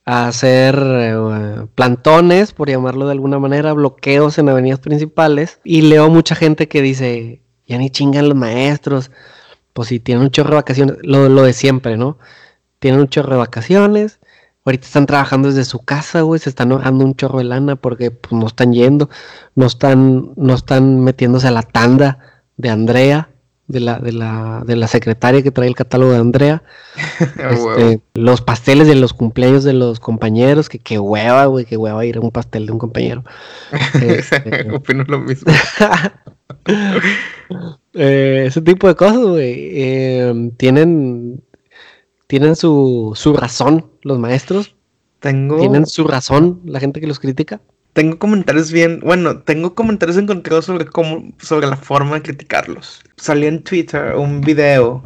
hacer eh, plantones, por llamarlo de alguna manera, bloqueos en avenidas principales, y leo mucha gente que dice, ya ni chingan los maestros. Pues si tienen un chorro de vacaciones, lo, lo de siempre, ¿no? Tienen un chorro de vacaciones, ahorita están trabajando desde su casa, güey, se están ahorrando un chorro de lana porque pues, no están yendo, no están, no están metiéndose a la tanda de Andrea, de la, de la, de la secretaria que trae el catálogo de Andrea. este, los pasteles de los cumpleaños de los compañeros, que qué hueva, güey, qué hueva ir a un pastel de un compañero. este, Opino lo mismo. eh, ese tipo de cosas, güey. Eh, tienen, tienen su, su razón los maestros. Tengo... Tienen su razón la gente que los critica tengo comentarios bien, bueno, tengo comentarios encontrados sobre cómo, sobre la forma de criticarlos. Salió en Twitter un video,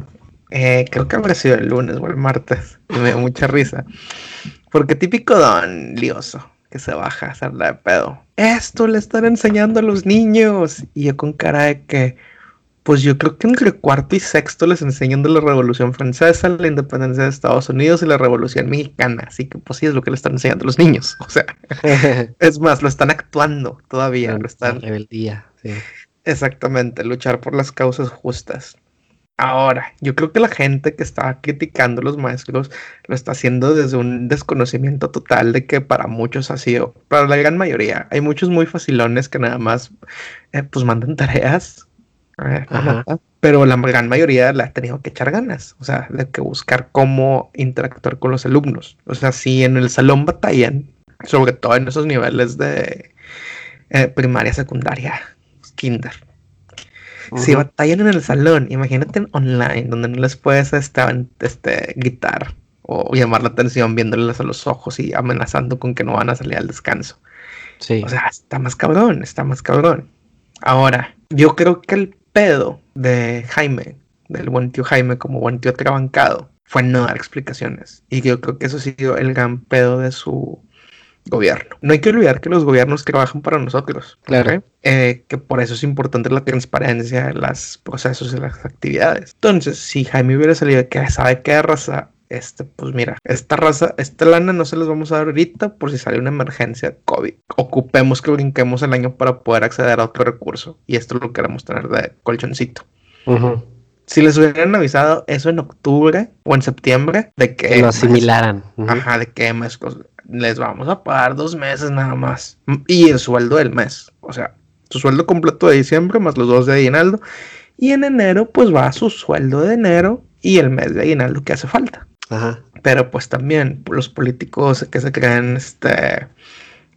eh, creo que habrá sido el lunes o el martes, y me dio mucha risa. Porque típico don lioso, que se baja a hacerle de pedo. Esto le están enseñando a los niños. Y yo con cara de que, pues yo creo que entre cuarto y sexto les enseñan de la Revolución Francesa, la independencia de Estados Unidos y la Revolución Mexicana. Así que pues sí es lo que le están enseñando a los niños. O sea, es más, lo están actuando todavía. Lo están... Rebeldía, sí. Exactamente, luchar por las causas justas. Ahora, yo creo que la gente que está criticando a los maestros lo está haciendo desde un desconocimiento total de que para muchos ha sido, para la gran mayoría, hay muchos muy facilones que nada más eh, pues mandan tareas pero la gran mayoría le ha tenido que echar ganas, o sea, de que buscar cómo interactuar con los alumnos. O sea, si en el salón batallan, sobre todo en esos niveles de eh, primaria, secundaria, kinder. Si batallan en el salón, imagínate en online, donde no les puedes este, este, gritar o llamar la atención viéndoles a los ojos y amenazando con que no van a salir al descanso. Sí. O sea, está más cabrón, está más cabrón. Ahora, yo creo que el pedo de Jaime, del buen tío Jaime como buen tío trabancado, fue no dar explicaciones. Y yo creo que eso ha sido el gran pedo de su gobierno. No hay que olvidar que los gobiernos trabajan para nosotros. Claro. Eh, que por eso es importante la transparencia de los procesos y las actividades. Entonces, si Jaime hubiera salido que sabe qué raza este, pues mira, esta raza, esta lana no se las vamos a dar ahorita por si sale una emergencia COVID. Ocupemos que brinquemos el año para poder acceder a otro recurso. Y esto lo queremos tener de colchoncito. Si les hubieran avisado eso en octubre o en septiembre, de que... lo asimilaran. Ajá, de que les vamos a pagar dos meses nada más. Y el sueldo del mes. O sea, su sueldo completo de diciembre más los dos de aguinaldo. Y en enero, pues va a su sueldo de enero y el mes de aguinaldo que hace falta. Pero pues también los políticos que se creen este,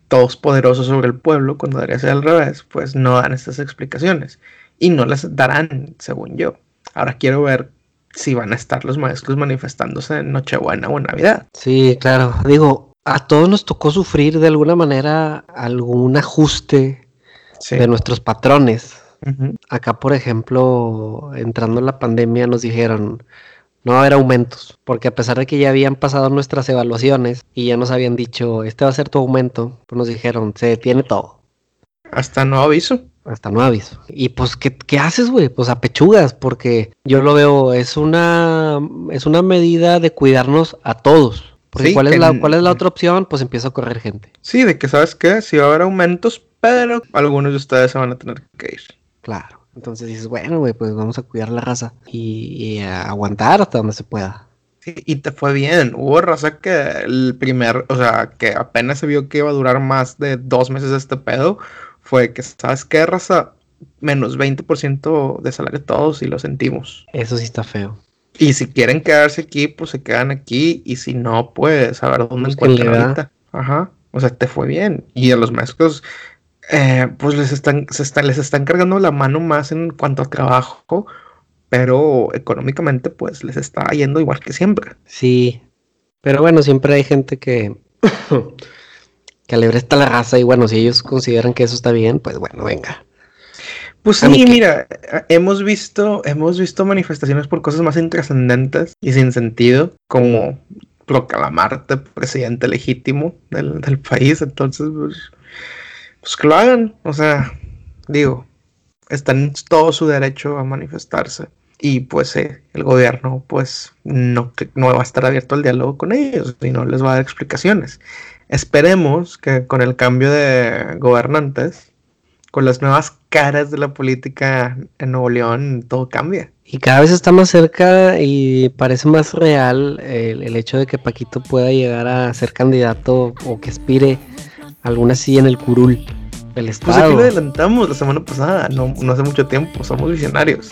todos poderosos sobre el pueblo, cuando debería ser al revés, pues no dan estas explicaciones. Y no las darán, según yo. Ahora quiero ver si van a estar los maestros manifestándose en Nochebuena o en Navidad. Sí, claro. Digo, a todos nos tocó sufrir de alguna manera algún ajuste de nuestros patrones. Acá, por ejemplo, entrando en la pandemia, nos dijeron, no va a haber aumentos, porque a pesar de que ya habían pasado nuestras evaluaciones y ya nos habían dicho, este va a ser tu aumento, pues nos dijeron, se detiene todo. Hasta no aviso. Hasta no aviso. Y pues, ¿qué, qué haces, güey? Pues apechugas, porque yo lo veo, es una, es una medida de cuidarnos a todos. Porque ¿cuál, es la, ¿cuál es la otra opción? Pues empieza a correr gente. Sí, de que, ¿sabes qué? Sí va a haber aumentos, pero algunos de ustedes se van a tener que ir. Claro. Entonces dices, bueno, güey, pues vamos a cuidar la raza y, a aguantar hasta donde se pueda. Sí, y te fue bien. Hubo raza que el primer, o sea, que apenas se vio que iba a durar más de dos meses este pedo. Fue que, ¿sabes qué, raza? Menos 20% de salario todos y lo sentimos. Eso sí está feo. Y si quieren quedarse aquí, pues se quedan aquí. Y si no, pues a ver dónde encuentran ahorita. Ajá. O sea, te fue bien. Y a los maestros eh, pues les están, se les están cargando la mano más en cuanto a trabajo, pero económicamente pues les está yendo igual que siempre. Sí, pero bueno, siempre hay gente que, que le está la raza y bueno, si ellos consideran que eso está bien, pues bueno, venga. Pues sí, mira, hemos visto, hemos visto manifestaciones por cosas más intrascendentes y sin sentido, como proclamarte presidente legítimo del, del país, entonces pues, pues que lo hagan. O sea, digo, están en todo su derecho a manifestarse. Y pues eh, el gobierno pues no, no va a estar abierto al diálogo con ellos y no les va a dar explicaciones. Esperemos que con el cambio de gobernantes, con las nuevas caras de la política en Nuevo León, todo cambia. Y cada vez está más cerca y parece más real el, hecho de que Paquito pueda llegar a ser candidato o que aspire alguna silla en el curul del Estado. Pues aquí lo adelantamos la semana pasada, no, no hace mucho tiempo, somos visionarios.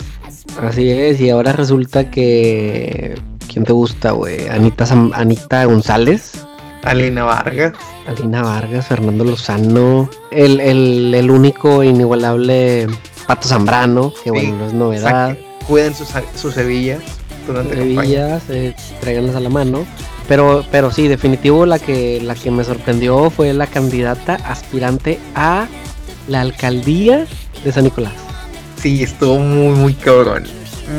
Así es, y ahora resulta que... ¿Quién te gusta, güey? Anita, Anita González. Alina Vargas. Alina Vargas, Fernando Lozano. El, el, el único inigualable Pato Zambrano, que bueno, no es novedad cuiden sus, sus hebillas durante hebillas, eh, a la mano. Pero, pero sí, definitivo la que, la que me sorprendió fue la candidata aspirante a la alcaldía de San Nicolás. Sí, estuvo muy, muy cabrón.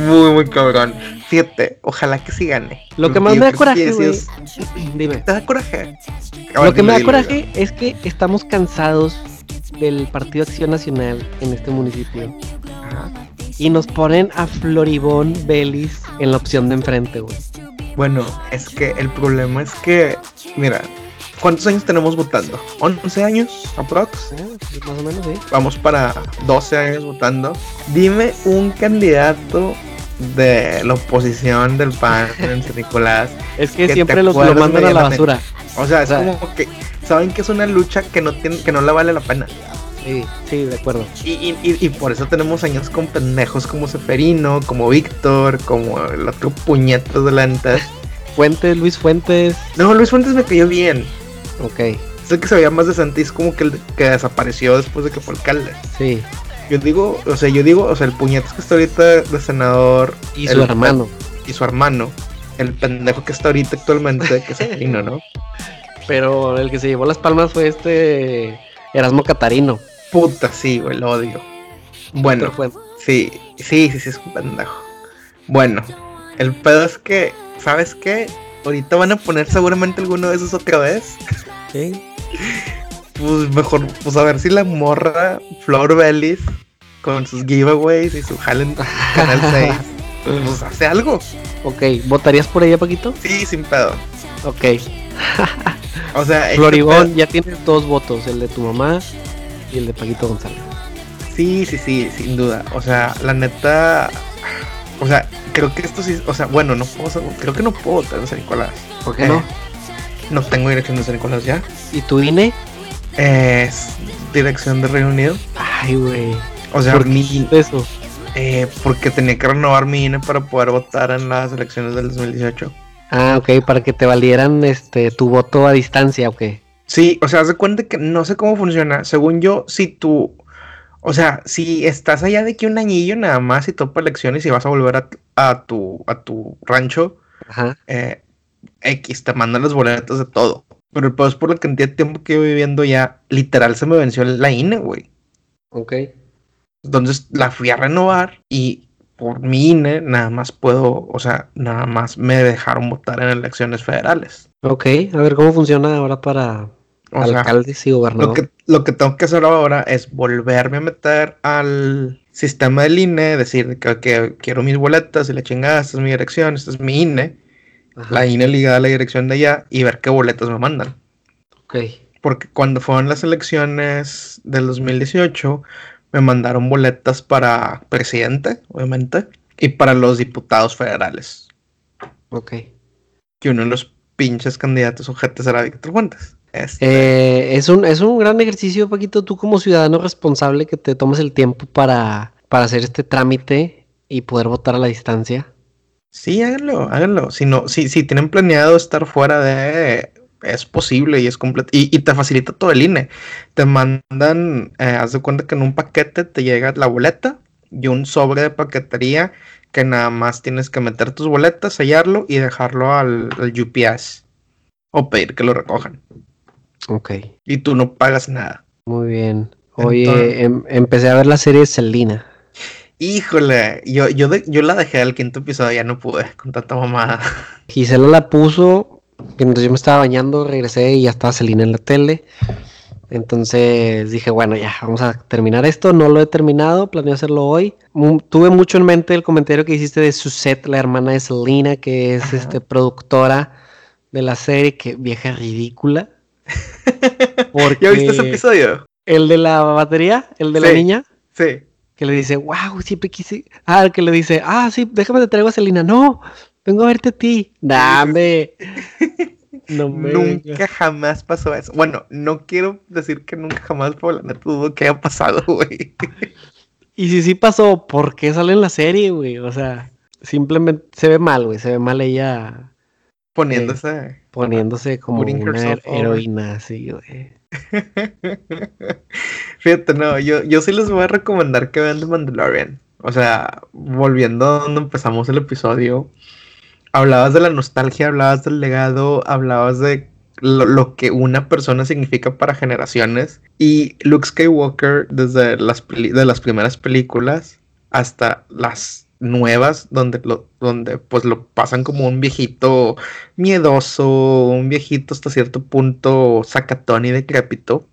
Muy, muy cabrón. Fíjate, ojalá que sí gane. Lo que más me da coraje, Dime. ¿Te da coraje? Lo que me da coraje es que estamos cansados del Partido Acción Nacional en este municipio. Ajá y nos ponen a Floribón Belis en la opción de enfrente, güey. Bueno, es que el problema es que, mira, ¿cuántos años tenemos votando? ¿11 años aprox? más o menos, sí. Vamos para 12 años votando. Dime un candidato de la oposición del PAN en San Nicolás. es que, siempre los lo mandan a la basura. O sea, es como que saben que es una lucha que no tiene, que no le vale la pena. Sí, sí, de acuerdo. Y, por eso tenemos años con pendejos como Seferino, como Víctor, como el otro puñeto de lantas. Fuentes, Luis Fuentes. No, Luis Fuentes me cayó bien. Ok. Sé que se veía más de Santis como que el que desapareció después de que fue alcalde. Sí. Yo digo, o sea, yo digo, o sea, el puñeto que está ahorita de senador. Y su hermano. Y su hermano. El pendejo que está ahorita actualmente, que es Seferino, ¿no? Pero el que se llevó las palmas fue este Erasmo Catarino. Puta, sí, güey, lo odio. Bueno, sí, sí, sí, sí, es un pendejo. Bueno, el pedo es que, ¿sabes qué? Ahorita van a poner seguramente alguno de esos otra vez. Sí. Pues mejor, pues a ver si la morra Flor Bellis con sus giveaways y su Halen Canal 6, pues hace algo. Ok, ¿votarías por ella, Paquito? Sí, sin pedo. Ok. o sea, Floribón ya tienes dos votos, el de tu mamá y el de Paquito González. Sí, sí, sí, sin duda. O sea, la neta. O sea, creo que esto sí. O sea, bueno, no puedo. Creo que no puedo votar en San Nicolás. ¿Por qué no? No tengo dirección de San Nicolás ya. ¿Y tu INE? Es dirección de Reino Unido. Ay, güey. O sea, ¿Por mi, eso? Eh, porque tenía que renovar mi INE para poder votar en las elecciones del 2018. Ah, ok, para que te valieran este tu voto a distancia, ok. Sí, o sea, haz de cuenta que no sé cómo funciona. Según yo, si tú, o sea, si estás allá de que un añillo nada más y topa elecciones y vas a volver a, tu, a tu rancho, eh, X, te mandan los boletos de todo. Pero el es por la cantidad de tiempo que yo viviendo ya, literal se me venció la INE, güey. Ok. Entonces la fui a renovar y por mi INE nada más puedo, o sea, nada más me dejaron votar en elecciones federales. Ok, a ver cómo funciona ahora para alcaldes y gobernadores. Lo que, tengo que hacer ahora es volverme a meter al sistema del INE, decir que, quiero mis boletas y la chingada, esta es mi dirección, esta es mi INE, la INE ligada a la dirección de allá y ver qué boletas me mandan. Ok. Porque cuando fueron las elecciones del 2018, me mandaron boletas para presidente, obviamente, y para los diputados federales. Ok. Que uno de los pinches candidatos sujetos era Víctor Fuentes. Este. Eh, es, un, es un gran ejercicio, Paquito, tú como ciudadano responsable que te tomes el tiempo para, para hacer este trámite y poder votar a la distancia. Sí, háganlo, háganlo. Si, no, si, si tienen planeado estar fuera de es posible y es completo. Y, te facilita todo el INE. Te mandan, eh, haz de cuenta que en un paquete te llega la boleta y un sobre de paquetería que nada más tienes que meter tus boletas, sellarlo y dejarlo al, UPS o pedir que lo recojan. Ok. Y tú no pagas nada. Muy bien. Oye, em, empecé a ver la serie Selina. Híjole, yo, yo, yo la dejé al quinto episodio, ya no pude con tanta mamada. Gisela la puso entonces yo me estaba bañando, regresé y ya estaba Selina en la tele. Entonces dije, bueno, ya, vamos a terminar esto. No lo he terminado, planeo hacerlo hoy. tuve mucho en mente el comentario que hiciste de Suzette, la hermana de Selina, que es este, productora de la serie, que vieja ridícula. ¿Ya viste ese episodio? ¿El de la batería? ¿El de la niña? Sí. Que le dice, wow, siempre quise. Ah, el que le dice, ah, sí, déjame te traigo a Selina. No, vengo a verte a ti. Dame. No nunca jamás pasó eso. Bueno, no quiero decir que nunca jamás, pero la neta dudo que haya pasado, güey. Y si sí pasó, ¿por qué sale en la serie, güey? O sea, simplemente se ve mal, güey. Se ve mal ella. Poniéndose. Eh, poniéndose como una heroína, así, güey. Fíjate, no, yo, yo sí les voy a recomendar que vean The Mandalorian. O sea, volviendo a donde empezamos el episodio, hablabas de la nostalgia, hablabas del legado, hablabas de lo, que una persona significa para generaciones. Y Luke Skywalker, desde las, de las primeras películas hasta las nuevas, donde, donde pues lo pasan como un viejito miedoso, un viejito hasta cierto punto sacatón y decrépito.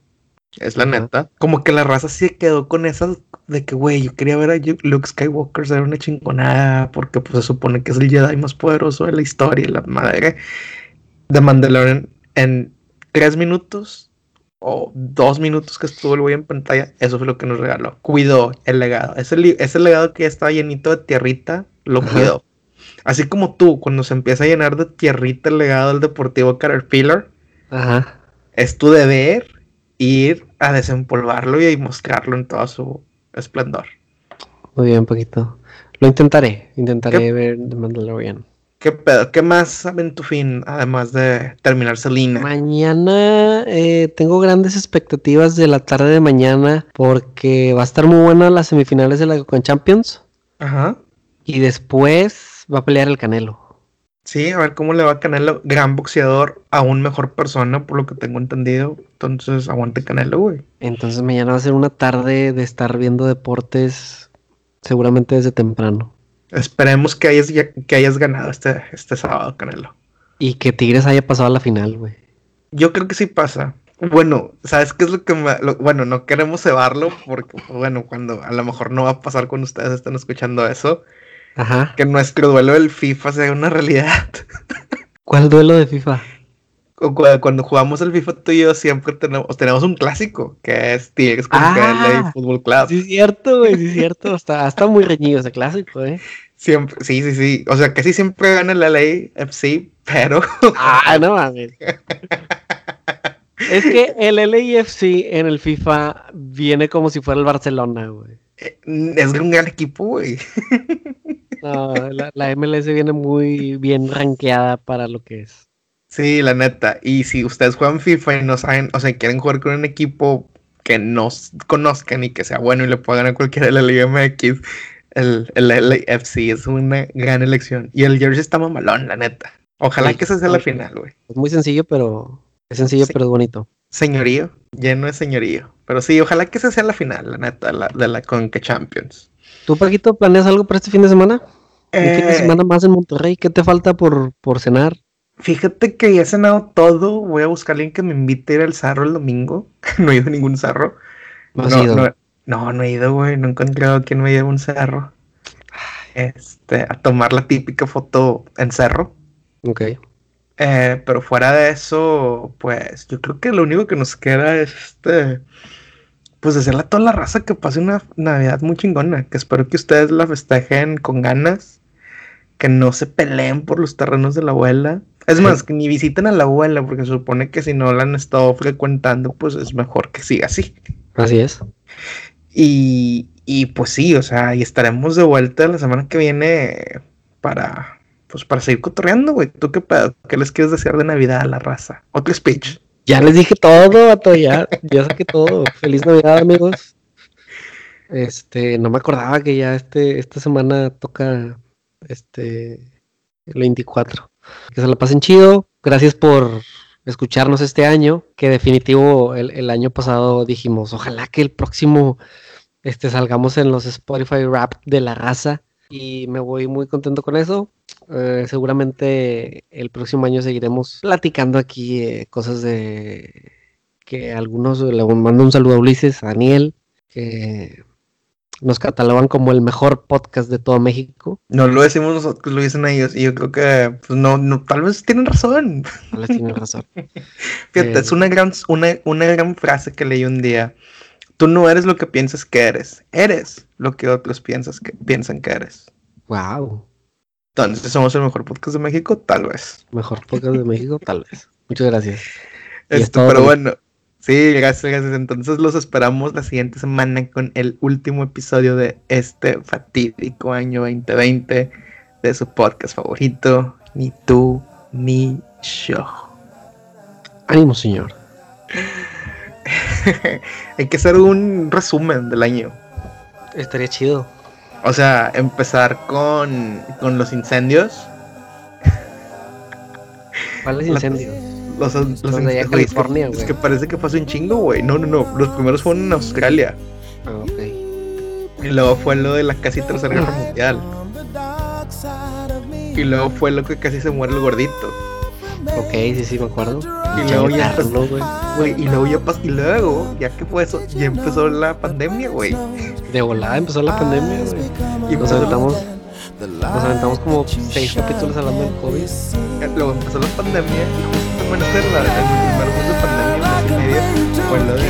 Es la neta. Como que la raza sí quedó con esas de que, güey, yo quería ver a Luke Skywalker ser una chingonada porque pues se supone que es el Jedi más poderoso de la historia, la madre de Mandalorian en tres minutos o dos minutos que estuvo el güey en pantalla, eso fue lo que nos regaló. Cuidó el legado. Ese, ese legado que ya estaba llenito de tierrita, lo cuidó. Así como tú, cuando se empieza a llenar de tierrita el legado del Deportivo Caterpillar, Ajá. es tu deber ir a desempolvarlo y a mostrarlo en todo su esplendor. Muy bien, poquito. Lo intentaré, intentaré ver The Mandalorian. ¿Qué pedo? ¿Qué más saben tu fin, además de terminar Selina? Mañana eh, tengo grandes expectativas de la tarde de mañana porque va a estar muy buena las semifinales de la Con Champions. Ajá. Y después va a pelear el Canelo. Sí, a ver cómo le va a Canelo. Gran boxeador, aún mejor persona, por lo que tengo entendido. Entonces, aguante Canelo, güey. Entonces, mañana va a ser una tarde de estar viendo deportes, seguramente desde temprano. Esperemos que hayas, que hayas ganado este, este sábado, Canelo. Y que Tigres haya pasado a la final, güey. Yo creo que sí pasa. Bueno, ¿sabes qué es lo que me... bueno, no queremos cebarlo porque, bueno, cuando a lo mejor no va a pasar cuando ustedes están escuchando eso. Ajá. Que nuestro duelo del FIFA sea una realidad. ¿Cuál duelo de FIFA? Cuando jugamos el FIFA tú y yo siempre tenemos, tenemos un clásico que es Tigres contra ah, LA Football Club. Sí, es cierto, güey, sí, es cierto. Está, está muy reñido ese clásico, ¿eh? Siempre, sí, sí, sí. O sea, casi siempre gana el LA FC, pero. Ah, no mames. es que el LAFC en el FIFA viene como si fuera el Barcelona, güey. Eh, es un gran equipo, güey. No, la, la MLS viene muy bien rankeada para lo que es. Sí, la neta. Y si ustedes juegan FIFA y no saben, o sea, quieren jugar con un equipo que no conozcan y que sea bueno y le puedan ganar cualquiera de la Liga MX, el, el LAFC es una gran elección. Y el jersey está mamalón, la neta. Ojalá que esa sea la final, güey. Es muy sencillo, pero es sencillo, pero es bonito. Señorío, lleno de señorío. Pero sí, ojalá que esa sea la final, la neta, la, de la Conque Champions. ¿Tú, Paquito, planeas algo para este fin de semana? ¿Un fin de eh, semana más en Monterrey? ¿Qué te falta por, por cenar? Fíjate que ya he cenado todo. Voy a buscar a alguien que me invite a ir al zarro el domingo. no he ido a ningún zarro. ¿No, has ido? No, no, he ido, güey. No he encontrado a quien me lleve un cerro. Este, a tomar la típica foto en cerro. Ok. Eh, pero fuera de eso, pues yo creo que lo único que nos queda es este. Pues hacerle a toda la raza que pase una Navidad muy chingona. Que espero que ustedes la festejen con ganas. Que no se peleen por los terrenos de la abuela es más, que ni visiten a la abuela, porque se supone que si no la han estado frecuentando, pues es mejor que siga así. Así es. Y, y pues sí, o sea, y estaremos de vuelta la semana que viene para, pues para seguir cotorreando, güey. ¿Tú qué pedo? ¿Qué les quieres decir de Navidad a la raza? Otro speech. Ya les dije todo, vato, ya, ya saqué todo. Feliz Navidad, amigos. Este, no me acordaba que ya este, esta semana toca este el 24. Que se la pasen chido. Gracias por escucharnos este año. Que definitivo el, año pasado dijimos, ojalá que el próximo este, salgamos en los Spotify Rap de la raza. Y me voy muy contento con eso. Eh, seguramente el próximo año seguiremos platicando aquí eh, cosas de que algunos le mando un saludo a Ulises, a Daniel, que nos catalogan como el mejor podcast de todo México. No lo decimos nosotros, lo dicen ellos. Y yo creo que, pues no, no tal vez tienen razón. Tal vez tienen razón. Fíjate, es eh, una gran, una, una gran frase que leí un día. Tú no eres lo que piensas que eres, eres lo que otros piensas que, piensan que eres. Wow. Entonces, ¿somos el mejor podcast de México? Tal vez. Mejor podcast de México, tal vez. Muchas gracias. Esto, pero bueno, sí, gracias, gracias. Entonces los esperamos la siguiente semana con el último episodio de este fatídico año 2020 de su podcast favorito, Ni tú ni yo. Ánimo, señor. Hay que hacer un resumen del año. Estaría chido. O sea, empezar con, con los incendios. ¿Cuáles incendios? Los, los, los de California, güey. Es que parece que pasó un chingo, güey. No, no, no. Los primeros fueron en Australia. Ah, ok. Y luego fue lo de la casi tercera guerra mundial. Y luego fue lo que casi se muere el gordito. Ok, sí, sí, me acuerdo. Y luego ya güey. y luego ya pasó, y luego, ya que fue eso, ya empezó la pandemia, güey. De volada empezó la pandemia, güey. Y nos aventamos, nos aventamos como seis capítulos hablando del COVID. Luego empezó la pandemia y justamente la, el primer mes de pandemia, mes y medio, fue lo de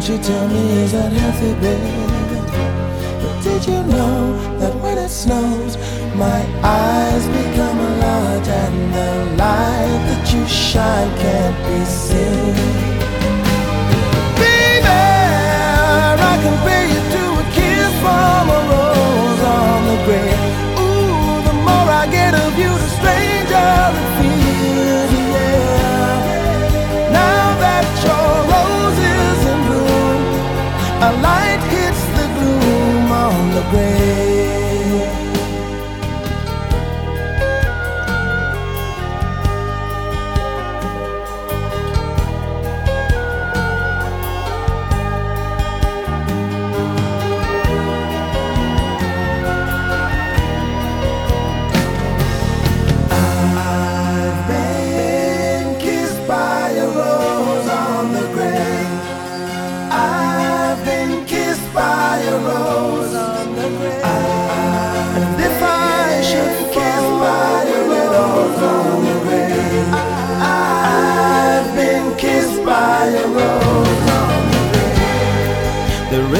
Won't you tell me is that healthy, baby? But did you know that when it snows, my eyes become a lot, and the light that you shine can't be seen? grace.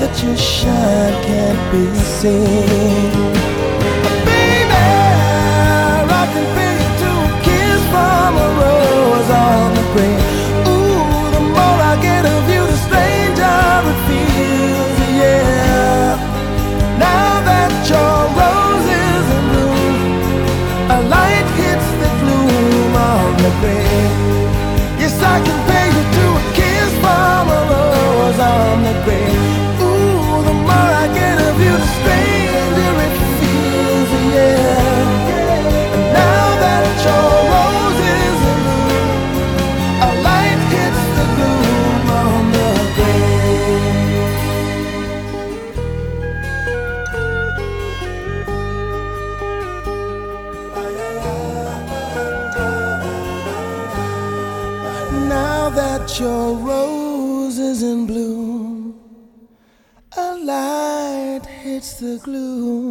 that you shine can't be seen? Baby, I can feel you to a kiss from a rose on the grave. Ooh, the more I get of you, glue